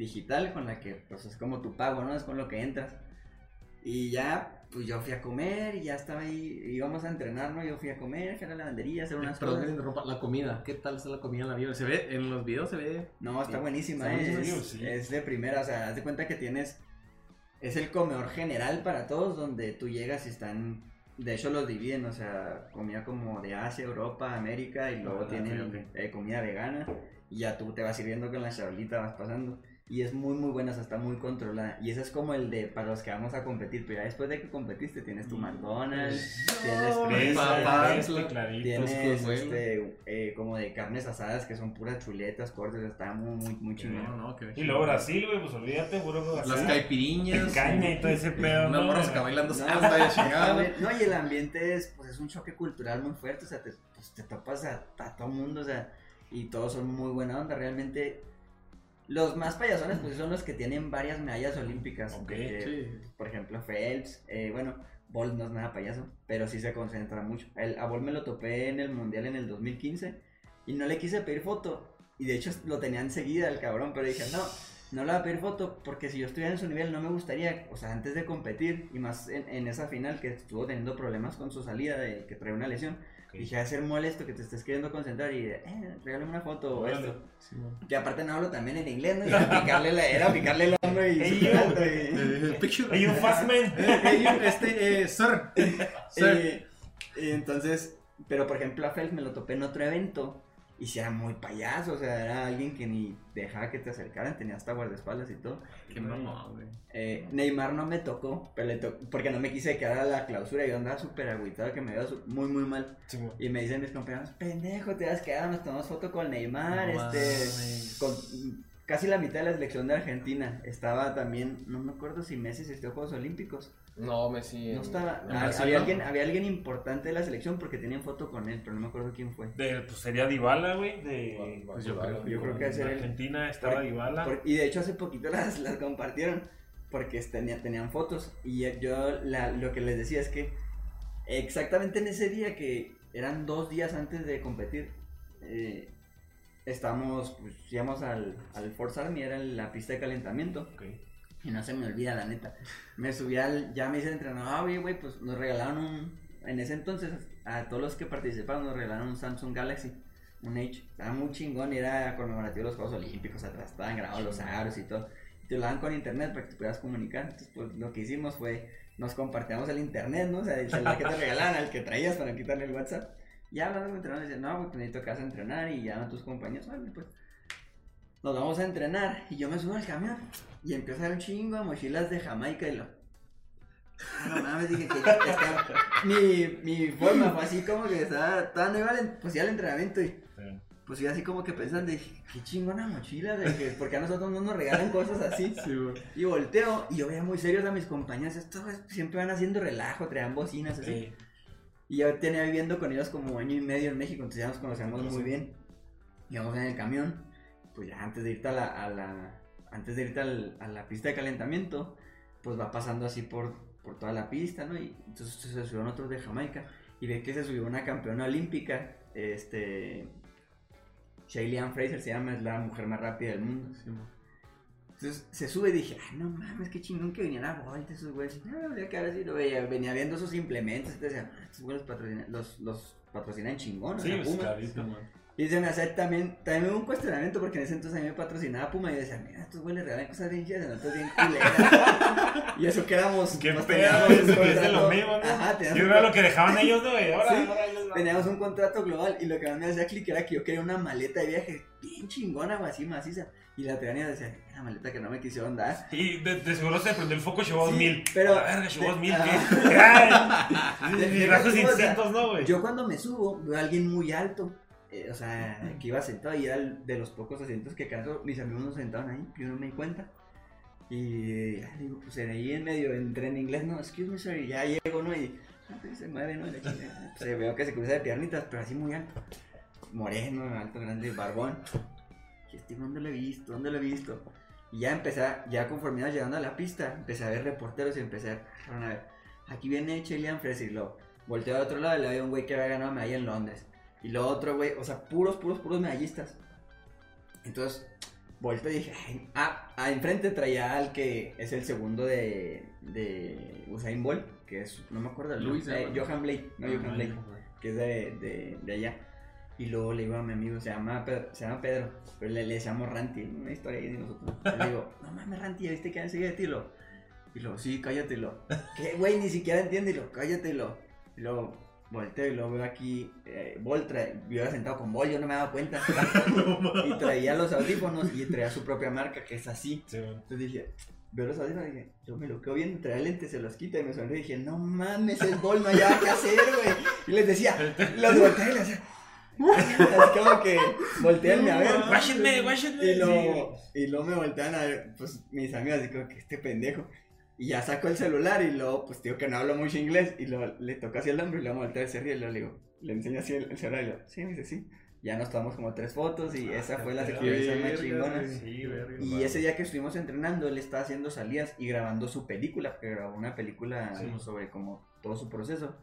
digital con la que, pues, es como tu pago, ¿no? Es con lo que entras. Y ya, pues yo fui a comer y ya estaba ahí, íbamos a entrenar, ¿no? Yo fui a comer, fui a la lavandería, hacer unas Perdón cosas. interrumpa, la comida. ¿Qué tal está la comida en la vida? Se ve, en los videos se ve. No, está Sí. buenísima, Está ¿eh? es, sí. es de primera, o sea, haz de cuenta que tienes, es el comedor general para todos, donde tú llegas y están, de hecho los dividen, o sea, comida como de Asia, Europa, América, y luego Ah, tienen ok, ok. eh, comida vegana, y ya tú te vas sirviendo con la charolita, vas pasando, y es muy, muy buena, o sea, está muy controlada, y ese es como el de, para los que vamos a competir, pero ya después de que competiste, tienes tu McDonald's, tienes No, Este, clarito. Tienes pues, este, eh, como de carnes asadas que son puras chuletas, cortes, está muy, muy, muy chingón. No, no, que Y luego Brasil, güey, pues olvídate, puro Las caipiriñas. Caña y todo ese pedo, Una ¿no? morra acá bailando No, salsa chingada. No, y el ambiente es, pues, es un choque cultural muy fuerte, o sea, te, pues, te topas a, a todo mundo, o sea, y todos son muy buena onda, realmente. Los más payasones, pues, son los que tienen varias medallas olímpicas. Que, Sí. Por ejemplo, Phelps, eh, bueno, Bolt no es nada payaso, pero sí se concentra mucho. El, a Bolt me lo topé en el Mundial en el 2015 y no le quise pedir foto. Y de hecho lo tenía enseguida el cabrón, pero dije, no, no le voy a pedir foto porque si yo estuviera en su nivel no me gustaría, o sea, antes de competir y más en, en esa final que estuvo teniendo problemas con su salida de que trae una lesión, Ok. dije, va a ser molesto que te estés queriendo concentrar y, eh, regálame una foto o esto. Sí. Que aparte no hablo también en inglés, ¿no? Y era picarle, la, era picarle el hombro y... Hey, you. alto y- picture. Hey, you fast man. You, este, eh, sir. Sir. Y, y entonces, pero por ejemplo a Phelps me lo topé en otro evento y si era muy payaso, o sea, era alguien que ni dejaba que te acercaran, tenía hasta guardaespaldas y todo. Qué mamón, güey. Eh, Neymar no me tocó, pero le to- porque no me quise quedar a la clausura, yo andaba súper agüitado que me veo muy muy mal. Sí. Y me dicen mis compañeros, pendejo, te has quedado, nos tomamos foto con Neymar, No este, con casi la mitad de la selección de Argentina. Estaba también, no me acuerdo si Messi asistió a Juegos Olímpicos. No, Messi. No en- estaba. en ah, había, ¿no? alguien, había alguien importante de la selección porque tenían foto con él, pero no me acuerdo quién fue. De, pues sería Dybala, güey, de... Pues yo creo- yo creo que el- Argentina estaba Por- Dybala. Por- y de hecho hace poquito las, las compartieron porque tenía- tenían fotos. Y yo la- lo que les decía es que exactamente en ese día que eran dos días antes de competir, eh, estamos, pues íbamos al, al Force Army, era la pista de calentamiento. Y no se me olvida, la neta. Me subí al, ya me hice entrenador, ah, oye, güey, pues nos regalaron un, en ese entonces, a todos los que participaron nos regalaron un Samsung Galaxy, un H. Estaba muy chingón era conmemorativo de los Juegos Olímpicos, atrás estaban grabados los aros y todo. Y te lo dan con internet para que te puedas comunicar. Entonces, pues lo que hicimos fue, nos compartíamos el internet, ¿no? O sea, el celular que te regalaban, al que traías para quitarle el WhatsApp. Ya hablando con el entrenador, decían, no, pues necesito que vas a entrenar y llaman a tus compañeros, vale, pues nos vamos a entrenar y yo me subo al camión y empiezo a ver un chingo de mochilas de Jamaica y lo. Ah, no mames, dije que estaba- mi, mi forma fue así como que estaba, todavía no iba al, en- pues iba al entrenamiento y pues iba así como que pensando, dije, qué chingona mochila, de que, porque a nosotros no nos regalan cosas así. Sí. Y volteo y yo veía muy serios a mis compañeros, estos siempre van haciendo relajo, traían bocinas así. Sí. Y yo tenía viviendo con ellos como año y medio en México, entonces ya nos conocíamos Sí. muy bien. Íbamos en el camión, pues ya antes de irte a la, a la, antes de irte al- a la pista de calentamiento, pues va pasando así por, por toda la pista, ¿no? Y entonces se subieron otros de Jamaica y ve que se subió una campeona olímpica, este, Shaylee Ann Fraser se llama, es la mujer más rápida del mundo. Entonces se sube y dije, ay, no mames, qué chingón que venían a Volt esos güeyes. No, que ver si lo veía. Venía viendo sus implementos. Entonces decía, "Ah, estos güeyes patrocinan, los, los patrocinan chingón. o Sí, sea, pues, Puma". clarito. Y se me hace también, también hubo un cuestionamiento porque en ese entonces a mí me patrocinaba Puma y yo decía, mira, estos güeyes regalan cosas bien chidas, nosotros bien culeras. y eso que éramos. Qué nos pedo, es un de lo mismo, ¿no? Ajá, Yo un era lo que dejaban ellos, ¿no? güey? Ahora, Sí. ahora les va. Teníamos un contrato global y lo que más me hacía clic era que yo quería una maleta de viaje bien chingona, güey, así maciza. Y la y decía, la maleta que no me quisieron dar. Y de, de seguro se prendió el foco Chevos Sí, 1000. pero- A verga, 1000, Ah. ¿qué? O sea, instintos, ¿no, güey? Yo cuando me subo veo a alguien muy alto, eh, o sea, que iba sentado y era de los pocos asientos que acaso mis amigos nos sentaban ahí, yo no me di cuenta. Y ah, digo, pues en ahí en medio entré en inglés, no, excuse me, sir, y ya llego, ¿no? Y ah, se mueve, ¿no? Chingada, pues, veo que se cruza de piernitas, pero así muy alto. Moreno, alto, grande, barbón. Y este, ¿dónde lo he visto? ¿Dónde lo he visto? Y ya empecé, a- ya conforme iba llegando a la pista, empecé a ver reporteros y empecé a, a ver, aquí viene Chelian Fraser y lo volteé a otro lado y le había un güey que había ganado medalla en Londres. Y lo otro, güey, o sea, puros, puros, puros medallistas. Entonces, volteé y dije, ay, ah, ah, enfrente traía al que es el segundo de, de Usain Bolt, que es, no me acuerdo, Luis, eh, ¿no? Johan Blake, no, Johan Blake, que es de, de, de allá. Y luego le digo a mi amigo, se llama Pedro, se llama Pedro pero le, le decíamos Ranti, una historia ahí de nosotros. Le digo, no mames, Ranti, ¿ya viste que enseguida de ti? Y lo, y lo, sí, cállatelo. ¿Qué, güey? Ni siquiera entiende, y lo, cállatelo. Y luego volteo y luego veo aquí, eh, Vol yo era sentado con Vol, yo no me daba cuenta. y traía los audífonos y traía su propia marca, que es así. Sí. Entonces dije, veo los audífonos y dije, yo me lo quedo viendo, trae lentes, se los quita y me sonríe y dije, no mames, es Vol, no hay nada que hacer, güey. Y les decía, los volteé y les decía, así como que volteenme a ver. Guáchenme, guáchenme. Y Sí, luego, y luego me voltean a ver, pues mis amigos, digo que este pendejo. Y ya saco el celular y luego, pues digo que no hablo mucho inglés. Y luego le toco así el hombro y luego voltea y se ríe. Y luego le digo, le enseño así el, el celular y le digo, sí, me dice sí. Ya nos tomamos como tres fotos y esa fue la experiencia más chingona. Sí, verga. Y ese día que estuvimos entrenando, él estaba haciendo salidas y grabando su película, porque grabó una película Sí. sobre como todo su proceso.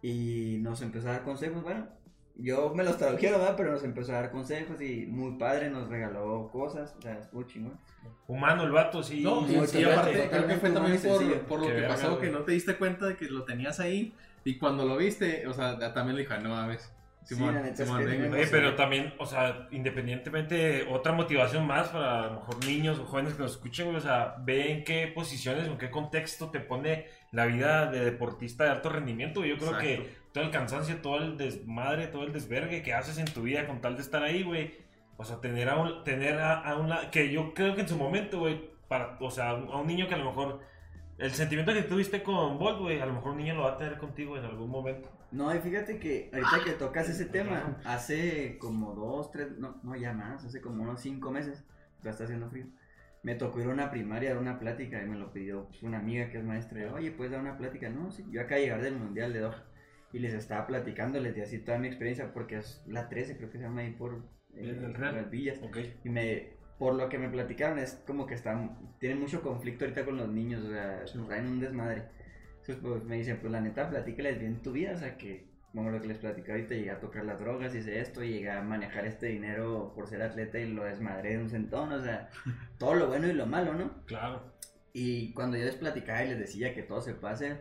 Y nos empezó a dar consejos, bueno, yo me los tradujeron, ¿verdad? Pero nos empezó a dar consejos y muy padre, nos regaló cosas, o sea, estuvo chingón. Humano el vato, sí. No, Sí, sí, y aparte creo que fue también por, por lo Qué que verga, pasó, güey. que no te diste cuenta de que lo tenías ahí. Y cuando lo viste, o sea, también le dije, no mames. Sí, Simón, es Simón, que venga. no Oye, pero también, o sea, independientemente, otra motivación más para a lo mejor niños o jóvenes que nos escuchen, o sea, ve en qué posiciones o en qué contexto te pone la vida de deportista de alto rendimiento. Yo creo Exacto. que todo el cansancio, todo el desmadre, todo el desvergue que haces en tu vida con tal de estar ahí, güey. O sea, tener a un, tener a, una, que yo creo que en su momento, güey, para, o sea, a un niño que a lo mejor, el sentimiento que tuviste con Bolt, güey, a lo mejor un niño lo va a tener contigo en algún momento. No, y fíjate que ahorita que tocas ese tema, hace como dos, tres, no, no ya más, hace como unos cinco meses, ya está haciendo frío. Me tocó ir a una primaria a una plática y me lo pidió una amiga que es maestra. Oye, ¿puedes dar una plática? No, sí, yo acá llegar del Mundial de Doha. Y les estaba platicando, les di así toda mi experiencia, porque es la 13, creo que se llama ahí por eh, Real. las villas. Ok. Y me, por lo que me platicaron, es como que están, tienen mucho conflicto ahorita con los niños, o sea, Sí. traen un desmadre. Entonces, pues me dicen, pues la neta, platícales bien tu vida, o sea, que como lo que les platicé ahorita, llegué a tocar las drogas, hice esto, llegué a manejar este dinero por ser atleta y lo desmadré de un centón, o sea, todo lo bueno y lo malo, ¿no? Claro. Y cuando yo les platicaba y les decía que todo se pase,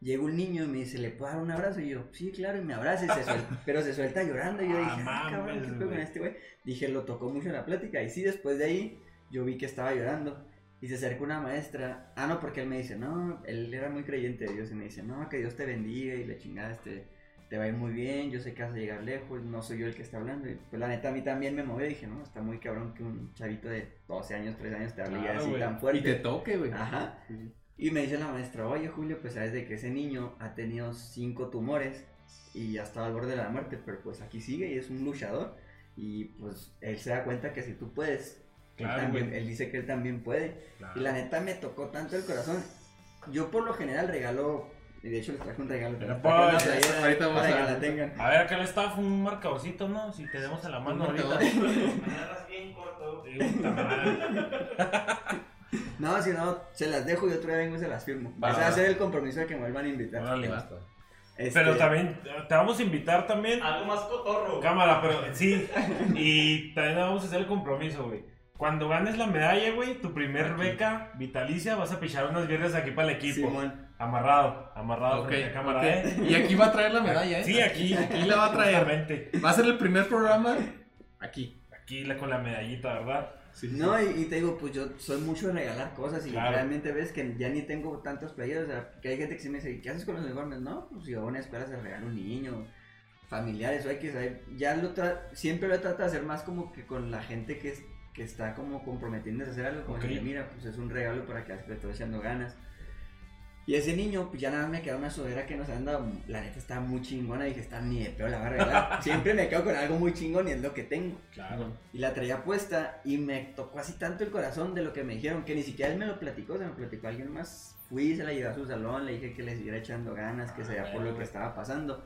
llega un niño y me dice, ¿le puedo dar un abrazo? Y yo, sí, claro, y me abraza y se suelta, pero se suelta llorando. Y yo Ah, dije, ah, cabrón, ¿qué pedo con este güey? Dije, lo tocó mucho en la plática. Y sí, después de ahí, yo vi que estaba llorando. Y se acerca una maestra. Ah, no, porque él me dice, no, él era muy creyente de Dios. Y me dice, no, que Dios te bendiga y la chingada, este, te va a ir muy bien. Yo sé que vas a llegar lejos. No soy yo el que está hablando. Y pues la neta, a mí también me movió. Dije, no, está muy cabrón que un chavito de 12 años, 13 años te hable Claro, así güey. tan Y fuerte. te toque, güey. Ajá. Sí. Y me dice la maestra, oye Julio, pues sabes de que ese niño ha tenido cinco tumores y ya estaba al borde de la muerte, pero pues aquí sigue y es un luchador. Y pues él se da cuenta que si tú puedes, él también- él dice que él también puede. Claro. Y la neta me tocó tanto el corazón. Yo por lo general regalo, y de hecho les traje un regalo. Pero les traje una pues, playera ahorita vamos para a- que la tengan. A ver, acá el staff, un marcadorcito, ¿no? Si tenemos en la mano ahorita. bien corto. No, si no, se las dejo y otro día vengo y se las firmo. Va, Ese va a ser el compromiso de que me vuelvan a invitar. Órale. Basta. Este, Pero también te vamos a invitar también. Algo más cotorro. Cámara, pero sí. Y también vamos a hacer el compromiso, güey. Cuando ganes la medalla, güey, tu primer beca vitalicia, vas a pichar unas viernes aquí para el equipo. Simón. Amarrado, amarrado Ok, frente a cámara. ¿eh? Y aquí va a traer la medalla, ¿eh? Sí, aquí. Aquí la va a traer. Exactamente. Va a ser el primer programa aquí. Aquí la, con la medallita, ¿verdad? Sí, No, y, y te digo, pues yo soy mucho de regalar cosas y Claro. realmente ves que ya ni tengo tantos playeros. O sea, que hay gente que sí me dice, ¿qué haces con los uniformes? No, pues yo a una escuela se los regalo a un niño, familiares, o hay que saber. Ya lo tra- siempre lo he tratado de hacer más como que con la gente que, es- que está como comprometiéndose a hacer algo. Como Ok. que, mira, pues es un regalo para que le estoy echando ganas. Y ese niño, pues ya nada más me quedó una sudadera que nos han dado. La neta está muy chingona. Dije, está ni de peor la regalar. Siempre me quedo con algo muy chingón y es lo que tengo. Claro. Y la traía puesta y me tocó así tanto el corazón de lo que me dijeron que ni siquiera él me lo platicó, se me platicó alguien más. Fui, se la llevé a su salón, le dije que le siguiera echando ganas, que Ah, sea por lo que estaba pasando.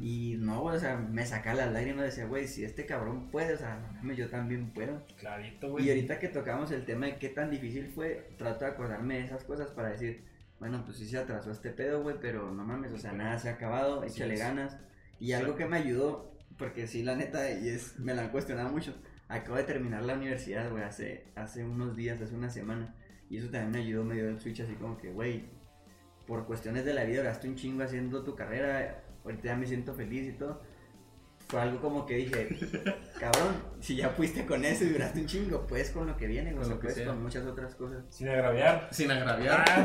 Y no, o sea, me sacaba las lágrimas y decía, güey, si este cabrón puede, o sea, no mames, yo también puedo. Clarito, güey. Y ahorita que tocamos el tema de qué tan difícil fue, trato de acordarme de esas cosas para decir, bueno, pues sí se atrasó este pedo, güey, pero no mames, o sea, nada se ha acabado, échale es. ganas. Y algo que me ayudó, porque sí, la neta, y es, me la han cuestionado mucho, acabo de terminar la universidad, güey, hace, hace unos días, hace una semana, y eso también me ayudó, me dio el switch así como que, güey, por cuestiones de la vida, oraste un chingo haciendo tu carrera, ahorita ya me siento feliz y todo. Fue algo como que dije, cabrón, si ya fuiste con eso y duraste un chingo, pues con lo que viene, Con lo que sea. con muchas otras cosas. Sin agraviar. Sin agraviar. Ah,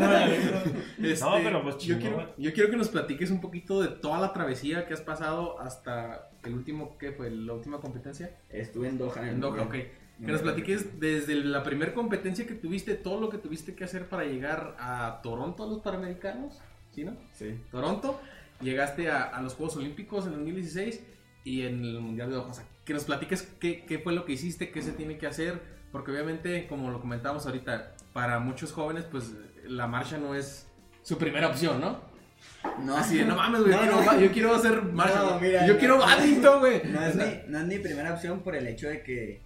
no, Este, No, pero pues yo quiero, yo quiero que nos platiques un poquito de toda la travesía que has pasado hasta el último, ¿qué fue? ¿La última competencia? Estuve en Doha. En Doha, ok. Que nos platiques desde la primera competencia que tuviste, todo lo que tuviste que hacer para llegar a Toronto a los Panamericanos, ¿sí, no? Sí. Toronto, llegaste a, a los Juegos Olímpicos en 2016 y en el Mundial de Doha. O sea, que nos platiques qué, qué fue lo que hiciste, qué se tiene que hacer, porque obviamente, como lo comentamos ahorita, para muchos jóvenes, pues la marcha no es su primera opción, ¿no? No, Así de, no mames, güey, No, yo, no. quiero, yo quiero hacer marcha. No, mira, yo no. quiero badminton, güey. No es, mi, no es mi primera opción por el hecho de que,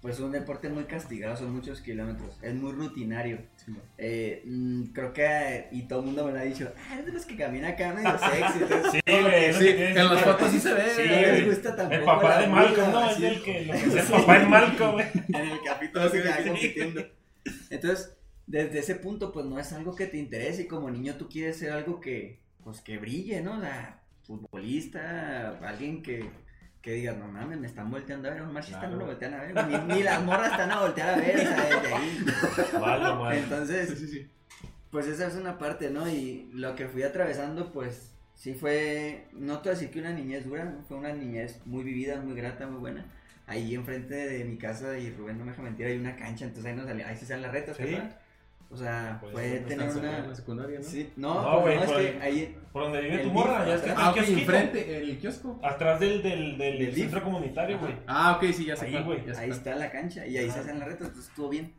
pues, es un deporte muy castigado, son muchos kilómetros, es muy rutinario. Eh, mm, creo que, y todo el mundo me lo ha dicho, ah, es de los que camina acá medio sexy. Entonces, Sí, güey. Sí, en las fotos sí se ve. Sí, no les gusta tampoco El papá la de Malcolm, ¿no? Es el que lo que hacía el papá de Malcolm, güey. en el capítulo se queda compitiendo. Entonces, desde ese punto, pues no es algo que te interese y como niño tú quieres ser algo que, pues que brille, ¿no? Sea, futbolista, alguien que, que diga, no mames, me están volteando a ver, un machista Claro. no lo voltean a ver, ni, ni las morras están a voltear a ver, o sea, desde ahí. Vale, vale. Entonces, Sí, sí, sí. pues esa es una parte, ¿no? Y lo que fui atravesando, pues sí fue, no te voy a decir que una niñez dura, fue una niñez muy vivida, muy grata, muy buena. Ahí enfrente de mi casa, y Rubén no me deja mentir, hay una cancha, entonces ahí, nos salía, ahí se salen las retas, ¿Sí? ¿verdad? O sea, Pues, fue ¿dónde tener en una... la secundaria, ¿no? Sí, no, No, pues güey, no, es por que el- ahí... Por donde vive tu morra, ya está. Ah, ok, el kiosquito. enfrente, el kiosco. Atrás del, del, del, Del centro comunitario, güey. Ah, ok, sí, ya sé Ahí, güey, Ahí está la cancha y ahí se hacen las retas, entonces estuvo bien.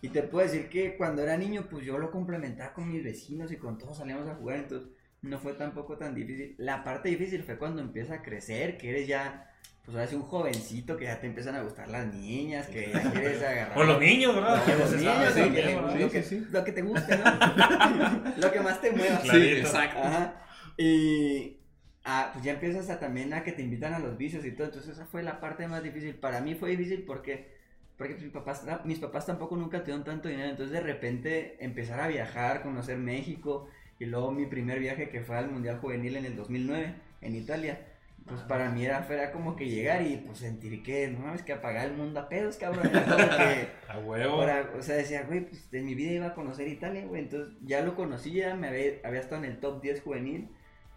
Y te puedo decir que cuando era niño, pues yo lo complementaba con mis vecinos y con todos salíamos a jugar, entonces no fue tampoco tan difícil. La parte difícil fue cuando empieza a crecer, que eres ya pues ahora sí un jovencito que ya te empiezan a gustar las niñas, que ya quieres agarrar. O los niños, ¿verdad? Los niños, lo que, también, le- ¿verdad? lo que- Sí, sí, sí. lo que te guste, ¿no? lo que más te mueva. Sí, exacto. Ajá. Y ah, pues ya empiezas a también a que te invitan a los vicios y todo. Entonces esa fue la parte más difícil. Para mí fue difícil porque, porque mis, papás, ah, mis papás tampoco nunca tuvieron tanto dinero. Entonces de repente empezar a viajar, conocer México. Y luego mi primer viaje que fue al Mundial Juvenil en el 2009 en Italia. Pues para mí era, era como que llegar y pues sentir que, no mames, que apagar el mundo a pedos, cabrón. Era como que, A huevo. O sea, decía, güey, pues en mi vida iba a conocer Italia, güey. Entonces ya lo conocía, me había, había estado en el top 10 juvenil.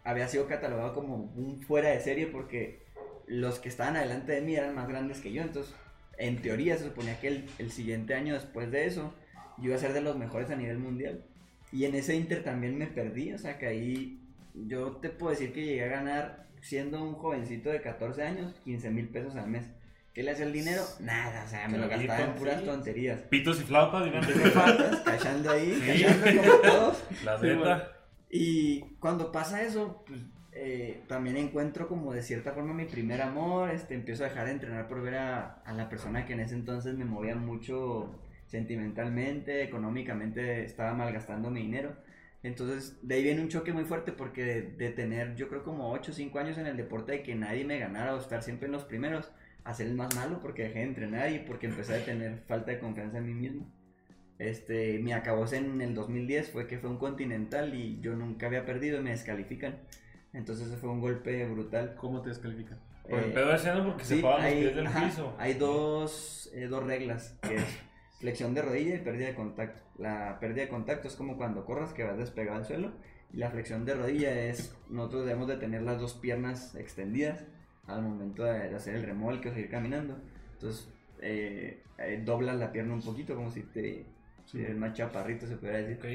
Había sido catalogado como un fuera de serie porque los que estaban adelante de mí eran más grandes que yo. Entonces, en teoría, se suponía que el, el siguiente año después de eso, yo iba a ser de los mejores a nivel mundial. Y en ese inter también me perdí, o sea, que ahí yo te puedo decir que llegué a ganar, siendo un jovencito de 14 años, 15 mil pesos al mes. ¿Qué le hacía el dinero? Nada, o sea, me lo gastaba en puras sí. tonterías. Pitos y flautas, dirán. Faltas, cachando ahí, Sí. cachando como todos. La neta. Y cuando pasa eso, pues eh, también encuentro como de cierta forma mi primer amor, este, empiezo a dejar de entrenar por ver a, a la persona que en ese entonces me movía mucho sentimentalmente, económicamente, estaba malgastando mi dinero. Entonces, de ahí viene un choque muy fuerte porque de, de tener, yo creo, como 8 o 5 años en el deporte, de que nadie me ganara o estar siempre en los primeros, a ser el más malo porque dejé de entrenar y porque empecé a tener falta de confianza en mí mismo. Este, mi acabó en el 2010 fue que fue un continental y yo nunca había perdido y me descalifican. Entonces ese fue un golpe brutal. ¿Cómo te descalifican? Por el Eh, pedo ese no, porque se sí, pagan los pies del ajá, piso. hay dos, eh, dos reglas, que es flexión de rodilla y pérdida de contacto. La pérdida de contacto es como cuando corras que vas despegado al suelo y la flexión de rodilla es nosotros debemos de tener las dos piernas extendidas al momento de, hacer el remolque o seguir caminando. Entonces eh, eh, doblas la pierna un poquito como si te si eres más chaparrito se pudiera decir. Ok.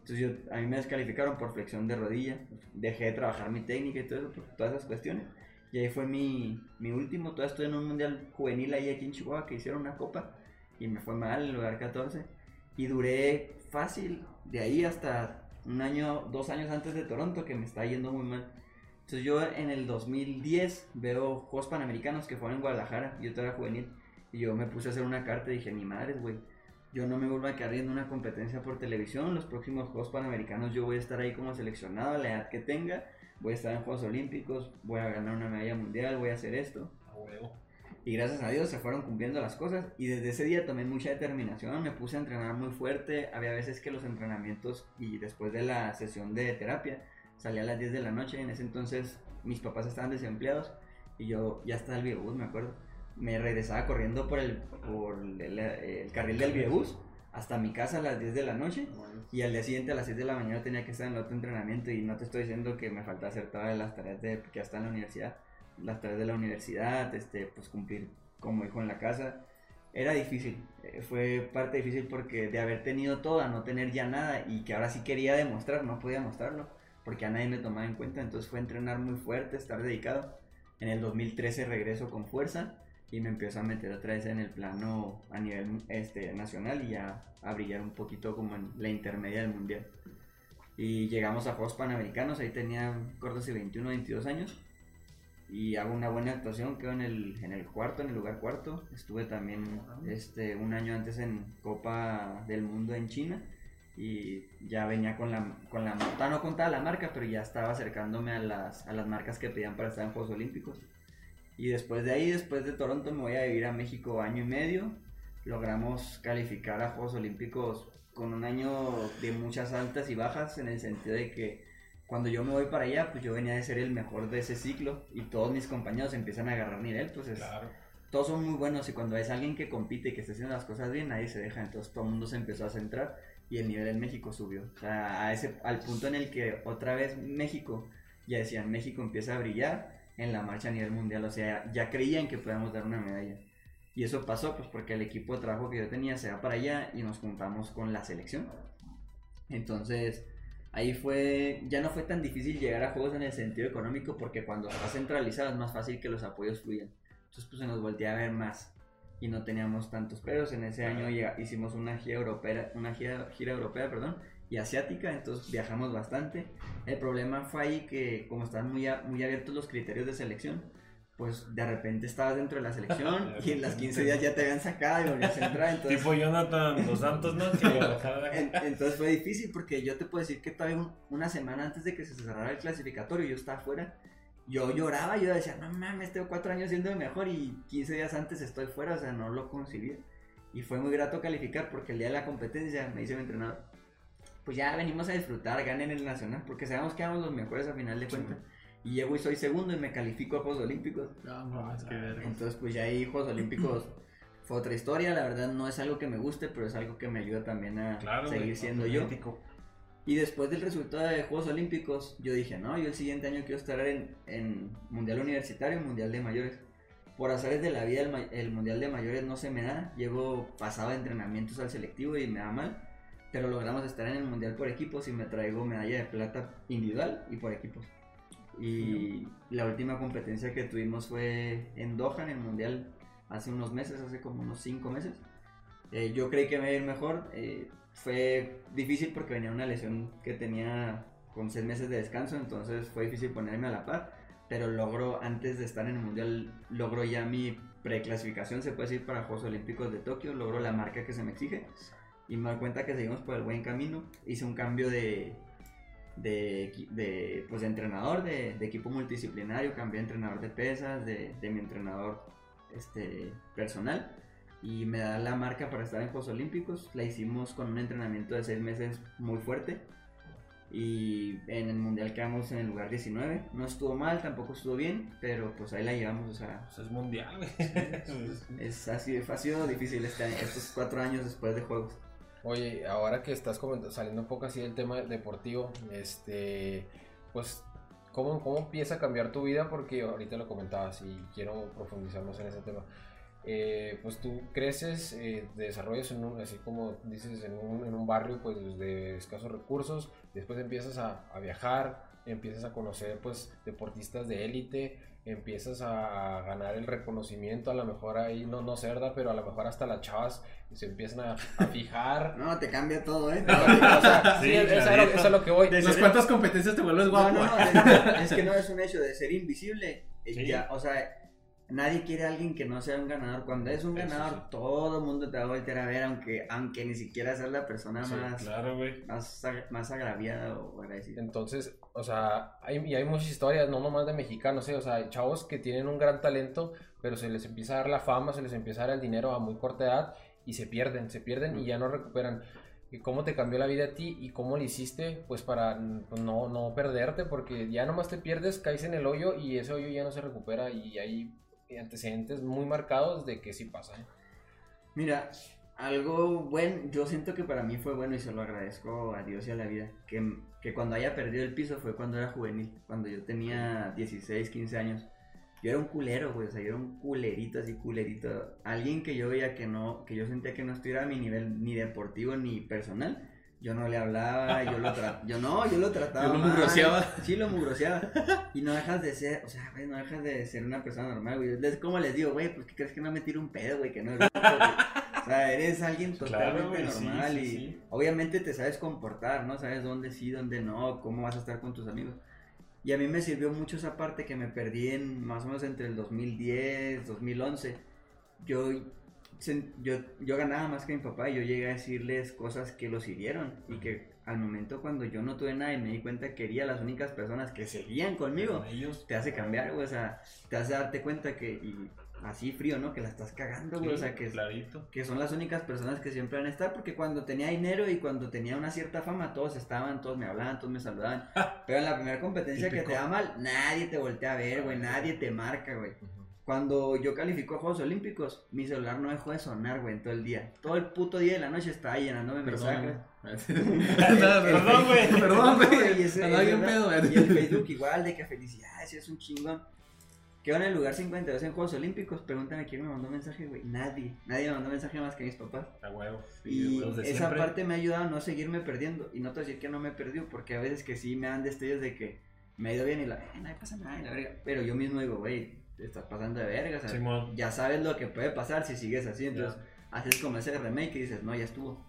Entonces yo, a mí me descalificaron por flexión de rodilla, dejé de trabajar mi técnica y todo eso, por todas esas cuestiones. Y ahí fue mi, mi último, todavía estuve en un mundial juvenil ahí aquí en Chihuahua que hicieron una copa y me fue mal en lugar 14. Y duré fácil de ahí hasta un año, dos años antes de Toronto que me está yendo muy mal. Entonces yo en el 2010 veo Juegos Panamericanos que fueron en Guadalajara, yo todavía era juvenil, y yo me puse a hacer una carta y dije, ni madres, güey, yo no me vuelvo a quedar viendo una competencia por televisión. Los próximos Juegos Panamericanos yo voy a estar ahí como seleccionado a la edad que tenga. Voy a estar en Juegos Olímpicos, voy a ganar una medalla mundial, voy a hacer esto. A huevo. Y gracias a Dios se fueron cumpliendo las cosas. Y desde ese día tomé mucha determinación, me puse a entrenar muy fuerte. Había veces que los entrenamientos y después de la sesión de terapia salía a las 10 de la noche. En ese entonces mis papás estaban desempleados y yo ya estaba el videobús, me acuerdo. Me regresaba corriendo por el, por el, el carril del videobús hasta mi casa a las 10 de la noche. Y al día siguiente a las 6 de la mañana tenía que estar en el otro entrenamiento y no te estoy diciendo que me falta hacer todas las tareas de que ya está en la universidad, las tareas de la universidad, este, pues cumplir como hijo en la casa. Era difícil, eh, fue parte difícil porque de haber tenido todo a no tener ya nada y que ahora sí quería demostrar, no podía mostrarlo porque a nadie me tomaba en cuenta, entonces fue entrenar muy fuerte, estar dedicado. En el 2013 regreso con fuerza y me empiezo a meter otra vez en el plano a nivel este, nacional y ya a brillar un poquito como en la intermedia del mundial. Y llegamos a Juegos Panamericanos, ahí tenía, recuerdo si 21 o 22 años. Y hago una buena actuación, quedo en el, en el cuarto, en el lugar cuarto. Estuve también este, un año antes en Copa del Mundo en China. Y ya venía con la, con la, no contaba la marca, pero ya estaba acercándome a las, a las marcas que pedían para estar en Juegos Olímpicos. Y después de ahí, después de Toronto, me voy a vivir a México año y medio. Logramos calificar a Juegos Olímpicos con un año de muchas altas y bajas, en el sentido de que cuando yo me voy para allá, pues yo venía de ser el mejor de ese ciclo y todos mis compañeros empiezan a agarrar nivel, pues es- Claro. todos son muy buenos y cuando es alguien que compite y que está haciendo las cosas bien, nadie se deja, entonces todo el mundo se empezó a centrar y el nivel en México subió. O sea, a ese, al punto en el que otra vez México, ya decían, México empieza a brillar en la marcha a nivel mundial, o sea, ya creían que podíamos dar una medalla. Y eso pasó pues porque el equipo de trabajo que yo tenía se va para allá y nos juntamos con la selección. Entonces, ahí fue, ya no fue tan difícil llegar a juegos en el sentido económico porque cuando está centralizado es más fácil que los apoyos fluyan. Entonces pues se nos voltea a ver más y no teníamos tantos peros. En ese año llega- hicimos una gira europea, una gira, gira europea, perdón, y asiática, entonces viajamos bastante. El problema fue ahí que como están muy, a- muy abiertos los criterios de selección, pues de repente estabas dentro de la selección y en las 15 días ya te habían sacado y volvías a entrar. Entonces, Tipo Jonathan Dos Santos, ¿no? En- entonces fue difícil porque yo te puedo decir que todavía un- una semana antes de que se cerrara el clasificatorio yo estaba fuera. Yo lloraba, yo decía, no mames, tengo cuatro años siendo el mejor y 15 días antes estoy fuera, o sea, no lo concibía. Y fue muy grato calificar porque el día de la competencia me dice mi entrenador, pues ya venimos a disfrutar, ganen el nacional, porque sabemos que éramos los mejores a final de cuentas. Y llego y soy segundo y me califico a Juegos Olímpicos. No, mames, qué verga. Entonces, pues ya ahí Juegos Olímpicos fue otra historia. La verdad, no es algo que me guste, pero es algo que me ayuda también a Claro, seguir siendo yo. Y después del resultado de Juegos Olímpicos, yo dije, no, yo el siguiente año quiero estar en, en Mundial Universitario, Mundial de Mayores. Por azares de la vida, el, el Mundial de Mayores no se me da. Llevo pasado de entrenamientos al selectivo y me da mal. Pero logramos estar en el Mundial por equipos y me traigo medalla de plata individual y por equipos. Y la última competencia que tuvimos fue en Doha, en el Mundial, hace unos meses, hace como unos 5 meses. Eh, yo creí que me iba a ir mejor. eh, fue difícil porque venía una lesión que tenía con 6 meses de descanso, entonces fue difícil ponerme a la par. Pero logro, antes de estar en el Mundial, logro ya mi preclasificación, se puede decir, para Juegos Olímpicos de Tokio. Logro la marca que se me exige. Y me doy cuenta que seguimos por el buen camino. Hice un cambio de, de, de, pues, de entrenador, de, de equipo multidisciplinario, cambié de entrenador de pesas, de, de mi entrenador este, personal y me da la marca para estar en Juegos Olímpicos. La hicimos con un entrenamiento de seis meses muy fuerte y en el Mundial quedamos en el lugar 19. No estuvo mal, tampoco estuvo bien, pero pues ahí la llevamos, o sea, Pues es mundial, es, ha, sido, ha sido difícil este estos cuatro años después de Juegos. Oye, ahora que estás saliendo un poco así del tema deportivo, este, pues, ¿cómo, ¿cómo empieza a cambiar tu vida? Porque ahorita lo comentabas y quiero profundizar más en ese tema. Eh, pues tú creces, eh, te desarrollas en un, así como dices, en un, en un barrio pues de escasos recursos, después empiezas a, a viajar, empiezas a conocer pues deportistas de élite, empiezas a, a ganar el reconocimiento, a lo mejor ahí no, no sé, ¿verdad? Pero a lo mejor hasta las chavas se empiezan a, a fijar. No, te cambia todo, ¿eh? O sea, sí, Sí, eso, es lo, clarito. eso es a lo que voy. ¿Las cuántas competencias te vuelves No, guapo? no, no, es, es que no es un hecho de ser invisible. eh, Sí. Ya, o sea, nadie quiere a alguien que no sea un ganador. Cuando es un Eso ganador, sí. todo el mundo te va a voltear a ver, aunque, aunque ni siquiera seas la persona Sí, más, claro, más, más agraviada o agradecida. Entonces, o sea, hay, y hay muchas historias, no nomás de mexicanos, ¿eh? o sea, hay chavos que tienen un gran talento, pero se les empieza a dar la fama, se les empieza a dar el dinero a muy corta edad y se pierden, se pierden y ya no recuperan. ¿Y ¿Cómo te cambió la vida a ti y cómo lo hiciste? Pues para pues, no, no perderte, porque ya nomás te pierdes, caes en el hoyo y ese hoyo ya no se recupera y hay antecedentes muy marcados de que sí pasa. ¿eh? Mira, algo bueno, yo siento que para mí fue bueno y se lo agradezco a Dios y a la vida. Que, que cuando haya perdido el piso fue cuando era juvenil, cuando yo tenía 16, 15 años. Yo era un culero, güey, o sea, yo era un culerito, así culerito. Alguien que yo veía que no, que yo sentía que no estuviera a mi nivel ni deportivo ni personal. Yo no le hablaba, yo lo trataba, yo no, yo lo trataba Yo lo mal. mugroseaba. Sí, lo mugroseaba. Y no dejas de ser, o sea, güey, no dejas de ser una persona normal, güey. Es como les digo, güey, pues ¿qué crees que no me tiro un pedo, güey? Que no es bruto, güey. O sea, eres alguien Claro, totalmente güey, normal sí, y sí. obviamente te sabes comportar, ¿no? Sabes dónde sí, dónde no, cómo vas a estar con tus amigos. Y a mí me sirvió mucho esa parte que me perdí en más o menos entre el 2010, 2011. Yo, yo, yo ganaba más que mi papá y yo llegué a decirles cosas que los hirieron y que al momento cuando yo no tuve nada y me di cuenta que quería las únicas personas que seguían conmigo, ellos. te hace cambiar, güey, o sea, te hace darte cuenta que, y así frío, ¿no? Que la estás cagando, güey, o sea, que, clarito. que son las únicas personas que siempre van a estar, porque cuando tenía dinero y cuando tenía una cierta fama, todos estaban, todos me hablaban, todos me saludaban, pero en la primera competencia que te da mal, nadie te voltea a ver, güey, nadie te marca, güey. Cuando yo califico a Juegos Olímpicos, mi celular no dejó de sonar, güey, en todo el día. Todo el puto día de la noche estaba llenándome mensajes. Perdón, güey. Perdón, güey. Y ese- pedo, el Facebook igual, de que felicidades, es un chingón. Quedó en el lugar 52 en Juegos Olímpicos. Pregúntame quién me mandó mensaje, güey. Nadie. Nadie me mandó mensaje más que mis papás. A huevo. Y esa siempre. parte me ha ayudado a no seguirme perdiendo. Y no te voy a decir que no me he perdido, porque a veces que sí me dan destellos de que me ha ido bien y la, eh, no pasa nada, y la verga. Pero yo mismo digo, güey, te estás pasando de verga. O sea, Simón. ya sabes lo que puede pasar si sigues así. Entonces, haces como ese remake y dices, no, ya estuvo.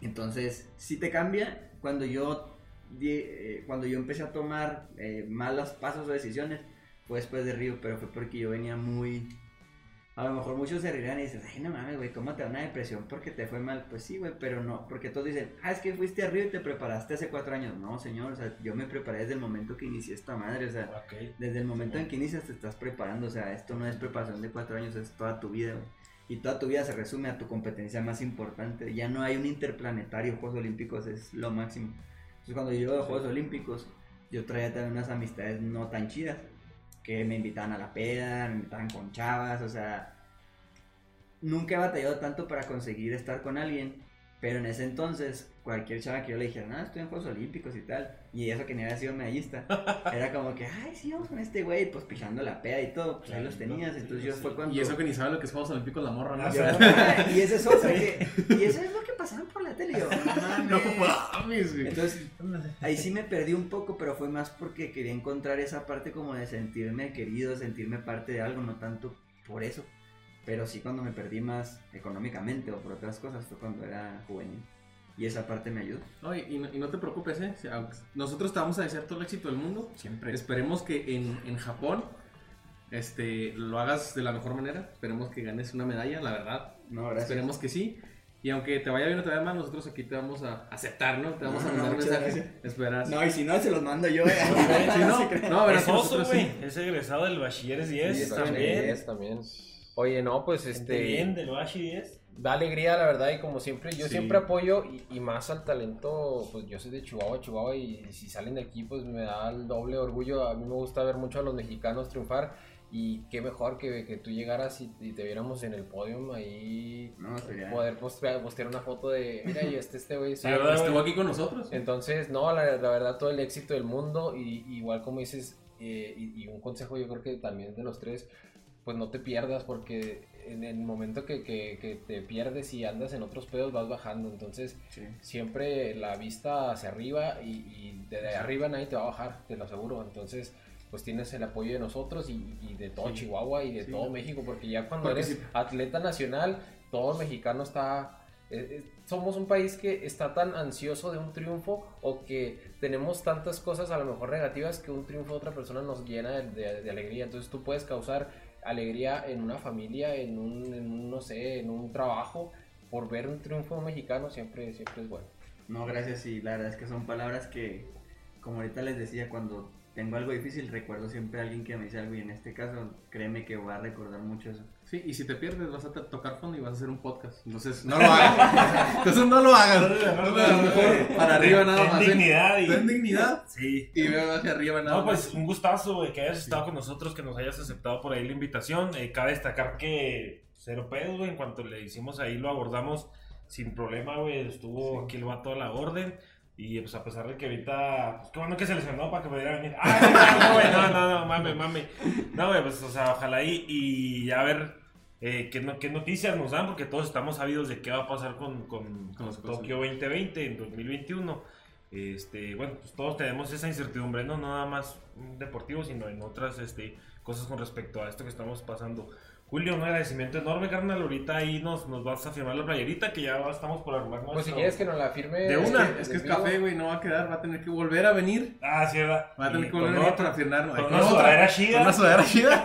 Entonces, si te cambia cuando yo, eh, cuando yo empecé a tomar eh, malos pasos o decisiones, fue después de Río, pero fue porque yo venía muy... A lo mejor muchos se reirían y dicen, ay, no mames, güey, ¿cómo te da una depresión porque te fue mal? Pues sí, güey, pero no, porque todos dicen, ah, es que fuiste a Río y te preparaste hace cuatro años. No, señor, o sea, yo me preparé desde el momento que inicié esta madre, o sea, desde el momento en que inicias te estás preparando, o sea, esto no es preparación de cuatro años, es toda tu vida, güey. Y toda tu vida se resume a tu competencia más importante. Ya no hay un interplanetario, Juegos Olímpicos es lo máximo. Entonces cuando yo llego a Juegos Olímpicos, yo traía también unas amistades no tan chidas, que me invitaban a la peda, me invitaban con chavas, o sea, nunca he batallado tanto para conseguir estar con alguien, pero en ese entonces, cualquier chava que yo le dijera, no, estoy en Juegos Olímpicos y tal, y eso que ni había sido medallista, era como que, ay, sí, vamos con este güey, pues pichando la peda y todo, pues ahí los tenías, entonces yo fue cuando... Y eso que ni sabe lo que es Juegos Olímpicos la morra, ¿no? Y ese es que, y eso es lo que pasaban por la tele, yo, no mames, güey. Entonces, ahí sí me perdí un poco, pero fue más porque quería encontrar esa parte como de sentirme querido, sentirme parte de algo, no tanto por eso. Pero sí cuando me perdí más económicamente o por otras cosas fue cuando era juvenil. Y esa parte me ayudó. No, y, y no, y no te preocupes, ¿eh? O sea, aunque nosotros te vamos a desear todo el éxito del mundo. Siempre. Esperemos que en, en Japón este, lo hagas de la mejor manera. Esperemos que ganes una medalla, la verdad. No, gracias. Esperemos que sí. Y aunque te vaya bien o te vaya mal, nosotros aquí te vamos a aceptar, ¿no? Te vamos No, a no, mandar muchas mensajes. Esperas. No, y si no, se los mando yo. eh. Sí, no, no, es oso, nosotros güey. sí. Es egresado del Bachilleres 10 Sí, también. es también. Oye, no, pues Este... Bien, del Bachi 10. Da alegría, la verdad, y como siempre, yo Sí. siempre apoyo y, y más al talento, pues yo soy de Chihuahua, Chihuahua, y si salen de aquí, pues me da el doble orgullo. A mí me gusta ver mucho a los mexicanos triunfar, y qué mejor que, que tú llegaras y, y te viéramos en el podio ahí, No, sería- poder postear, postear una foto de, mira, y este, este güey, Sí, sabe, ¿verdad, Estuvo aquí con nosotros. Entonces, no, la, la verdad, todo el éxito del mundo, y igual como dices, eh, y, y un consejo yo creo que también de los tres, pues no te pierdas, porque en el momento que, que- que te pierdes y andas en otros pedos vas bajando, entonces siempre la vista hacia arriba y, y de, arriba nadie te va a bajar, te lo aseguro, entonces pues tienes el apoyo de nosotros y, y de todo Sí. Chihuahua y de todo México, porque ya cuando Porque eres atleta nacional, todo mexicano está eh, eh, somos un país que está tan ansioso de un triunfo o que tenemos tantas cosas a lo mejor negativas que un triunfo de otra persona nos llena de, de- de alegría. Entonces tú puedes causar alegría en una familia, en un, en un, no sé, en un trabajo. Por ver un triunfo mexicano siempre, siempre es bueno. No, gracias. Y la verdad es que son palabras que, como ahorita les decía, cuando tengo algo difícil, recuerdo siempre a alguien que me dice algo. Y en este caso, créeme que voy a recordar mucho eso. Sí, y si te pierdes vas a to- tocar fondo y vas a hacer un podcast. Entonces, no lo hagas. Entonces, no lo hagas. Mejor para arriba nada más. dignidad y- Ten dignidad. Sí. Y veo hacia arriba nada No, más. pues un gustazo, güey, que hayas estado con nosotros, que nos hayas aceptado por ahí la invitación. Eh, cabe destacar que cero pedos, güey, en cuanto le hicimos ahí lo abordamos sin problema, güey. Estuvo aquí el vato a la orden. Y pues a pesar de que ahorita, pues qué bueno que se lesionó para que pudiera venir. ¡Ah, no, güey! No, no, no, mame, mame. No, güey, pues o sea, ojalá ahí y ya ver eh, qué, no- qué noticias nos dan, porque todos estamos sabidos de qué va a pasar con, con, con Tokio 2020 en 2021. Este, bueno, pues todos tenemos esa incertidumbre, no nada más deportivo, sino en otras este, cosas con respecto a esto que estamos pasando. Julio, un agradecimiento enorme, carnal. Ahorita ahí nos, nos vas a firmar la playerita que ya estamos por armar Pues si quieres que nos la firme. De es una, que- Es que es café, güey, no va a quedar, va a tener que volver a venir. Ah, sí, ¿verdad? Va a tener Y que volver a con venir otra- para firmarnos. con Con una sudadera Con chida. una sudadera chida.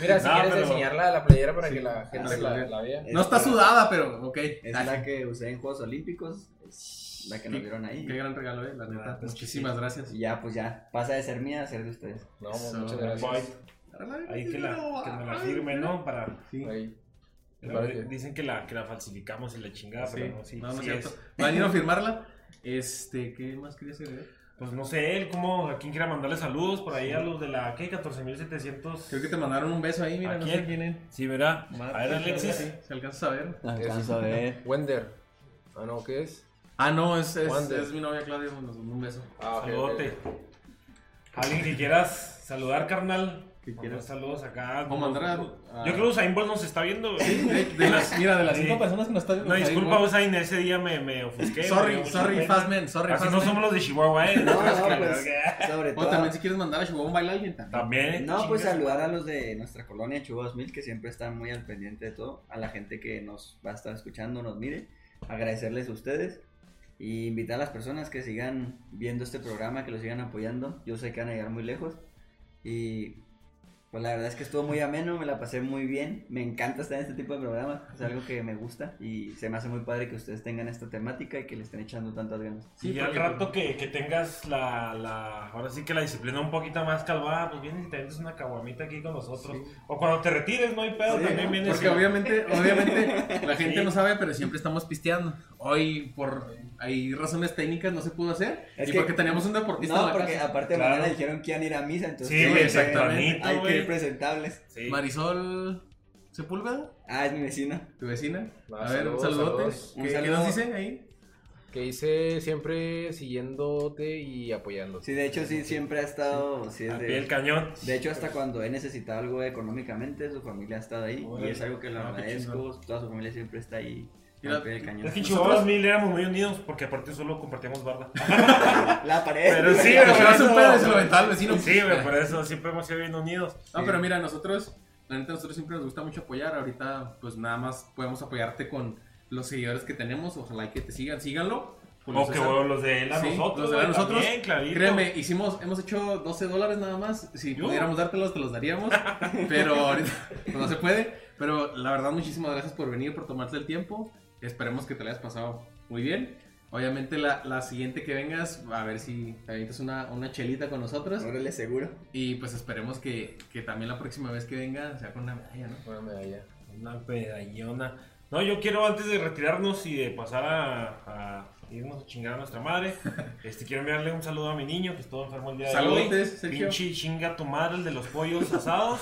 Mira, si No, quieres pero- enseñarla la playera para Sí. que la gente Ah, la, sí. la vea. No está sudada, pero ok. Es la que usé en Juegos Olímpicos, es la que nos dieron ahí. Qué gran regalo, eh, la neta. Ah, pues Muchísimas sí. gracias. Y ya, pues ya, pasa de ser mía a ser de ustedes. No, Eso, muchas Bye. Ahí que, la, que me la firme, ¿no? Para... Sí. Ahí. Claro Dicen que la, que la falsificamos y la chingada, Sí. pero no, sí, no, no es cierto. Va a venir a firmarla. Este, ¿qué más querías agregar? Pues no sé, él, como, a quién quiera mandarle saludos por ahí a los de la, ¿qué? 14.700. Creo que te mandaron un beso ahí, mira, ¿A no quién? sé quién es. Sí, ¿verdad? Mar- A ver, Alexis. Sí, Si alcanzas a ver. Alcanzo a ver. Wender. Ah, no, ¿qué es? Ah, no, es, es, es mi novia Claudia, nos mandó un beso. Ah, ok, ok, Saludote. ok. Alguien que quieras saludar, carnal. Que Mandar quieras. saludos acá. O mandar a- a- Yo creo que Usain Bolt nos está viendo. güey. De, de las, mira, de las Sí. cinco personas que nos están viendo. No, disculpa. Usain, ese día me, me ofusqué. Sorry, me sorry. Fastman, sorry, Así no Fastman. somos los de Chihuahua, ¿eh? No, no, que- pues, sobre O todo. también si quieres mandar a Chihuahua un baile a alguien también. También. No, pues saludar a los de nuestra colonia Chihuahua 2000 que siempre están muy al pendiente de todo, a la gente que nos va a estar escuchando, nos mire, agradecerles a ustedes y invitar a las personas que sigan viendo este programa, que lo sigan apoyando. Yo sé que van a llegar muy lejos y Pues la verdad es que estuvo muy ameno, me la pasé muy bien. Me encanta estar en este tipo de programas, es algo que me gusta y se me hace muy padre que ustedes tengan esta temática y que le estén echando tantas ganas. y al rato que, que tengas la, la, ahora sí que la disciplina un poquito más calvada, pues vienes y te vendes una caguamita aquí con nosotros. O cuando te retires, no hay pedo, Sí, también ¿no? vienes. Porque y- obviamente, obviamente la gente Sí. no sabe, pero siempre estamos pisteando. Hoy por hay razones técnicas no se pudo hacer Es y que- porque teníamos un deportista No, porque casa. aparte Claro. mañana dijeron que iban a ir a misa, entonces Sí, güey, exactamente, hay que presentables. Sí. Marisol Sepúlveda, Ah, es mi vecino. tu vecina. Ah, A ver, un saludos, saludote. saludos. Un ¿Qué, qué saludo. nos dicen ahí? Que hice siempre siguiéndote y apoyándote. Sí, de hecho sí, siempre ha estado, sí, es Al de- pie del cañón. De hecho, hasta cuando he necesitado algo económicamente, su familia ha estado ahí. Y es algo que lo Ah, qué agradezco. Toda su familia siempre está ahí. Es que en Nosotros- Chihuahua mil éramos muy unidos porque aparte solo compartíamos barda. La pared. Pero sí, güey, un eso- pedo y se lo aventaba al vecino. Sí, güey, por eso siempre hemos sido bien unidos. No, pero mira, nosotros, la neta, nosotros siempre nos gusta mucho apoyar. Ahorita, pues nada más podemos apoyarte con los seguidores que tenemos. Ojalá y que te sigan, síganlo. O que bueno, los de él a Sí, nosotros. los de él a nosotros. también. Créeme, hicimos, hemos hecho 12 dólares nada más. Si ¿Yo? pudiéramos dártelos, te los daríamos. Pero ahorita pues, no se puede. Pero la verdad, muchísimas gracias por venir, por tomarte el tiempo. Esperemos que te lo hayas pasado muy bien. Obviamente, la, la siguiente que vengas, a ver si te avientas una, una chelita con nosotros. Órale, seguro. Y pues esperemos que, que también la próxima vez que venga sea con una medalla, ¿no? Una medalla. Una pedallona. No, yo quiero antes de retirarnos y de pasar a, a irnos a chingar a nuestra madre, este quiero enviarle un saludo a mi niño que estuvo enfermo el día de hoy. Saludos, Sergio. Pinche chinga tu madre, el de los pollos asados.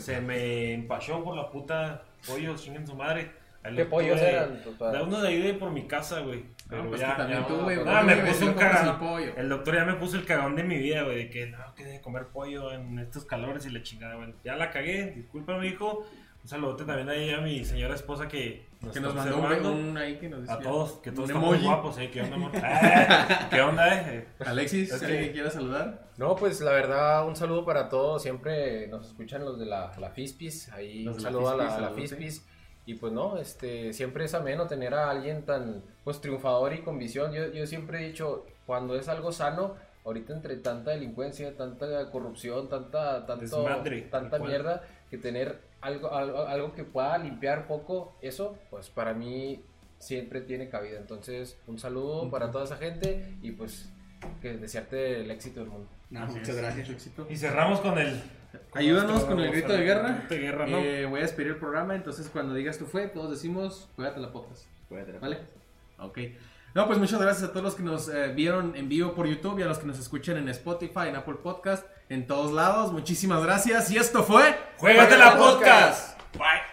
Se me empachó por la puta pollos, chinguen su madre. Ahí ¿Qué lo pollos tuve- eran? total? Da uno de ayuda por mi casa, güey. Pero No, pues ya, también ya- tú, güey. no, ¿por qué me puso un cagado. el pollo? El doctor ya me puso el cagón de mi vida, güey, de que no, que de comer pollo en estos calores y la chingada, güey. Ya la cagué, discúlpame, hijo. Un saludote también ahí a mi señora esposa que nos, Que nos mandó un, ahí que nos decía. A todos, que todos estamos emoji. guapos, ¿eh? ¿Qué onda, amor? Ah, ¿Qué onda, eh? Alexis, Es que- ¿alguien quiere saludar? No, pues la verdad, un saludo para todos. Siempre nos escuchan los de la, la Fispis. Ahí Los un de la saludo a la, Fispis, a la saludote. Fispis. Y pues no, este, siempre es ameno tener a alguien tan pues triunfador y con visión. Yo, yo siempre he dicho, cuando es algo sano, ahorita entre tanta delincuencia, tanta corrupción, tanta, tanto, Desmadre, tanta mierda, que tener algo, algo, algo que pueda limpiar poco eso, pues para mí siempre tiene cabida. Entonces, un saludo para toda esa gente y pues que desearte el éxito del mundo. No, muchas gracias. éxito. Y cerramos con el... Ayúdanos con el grito de guerra. de guerra, ¿no? Eh, voy a despedir el programa, entonces cuando digas tú fue, todos decimos, juégate la podcast. Cuídate. ¿Vale? Ok. No, pues muchas gracias a todos los que nos eh, vieron en vivo por YouTube y a los que nos escuchan en Spotify, en Apple Podcast, en todos lados. Muchísimas gracias y esto fue... ¡Juégate la podcast! Bye.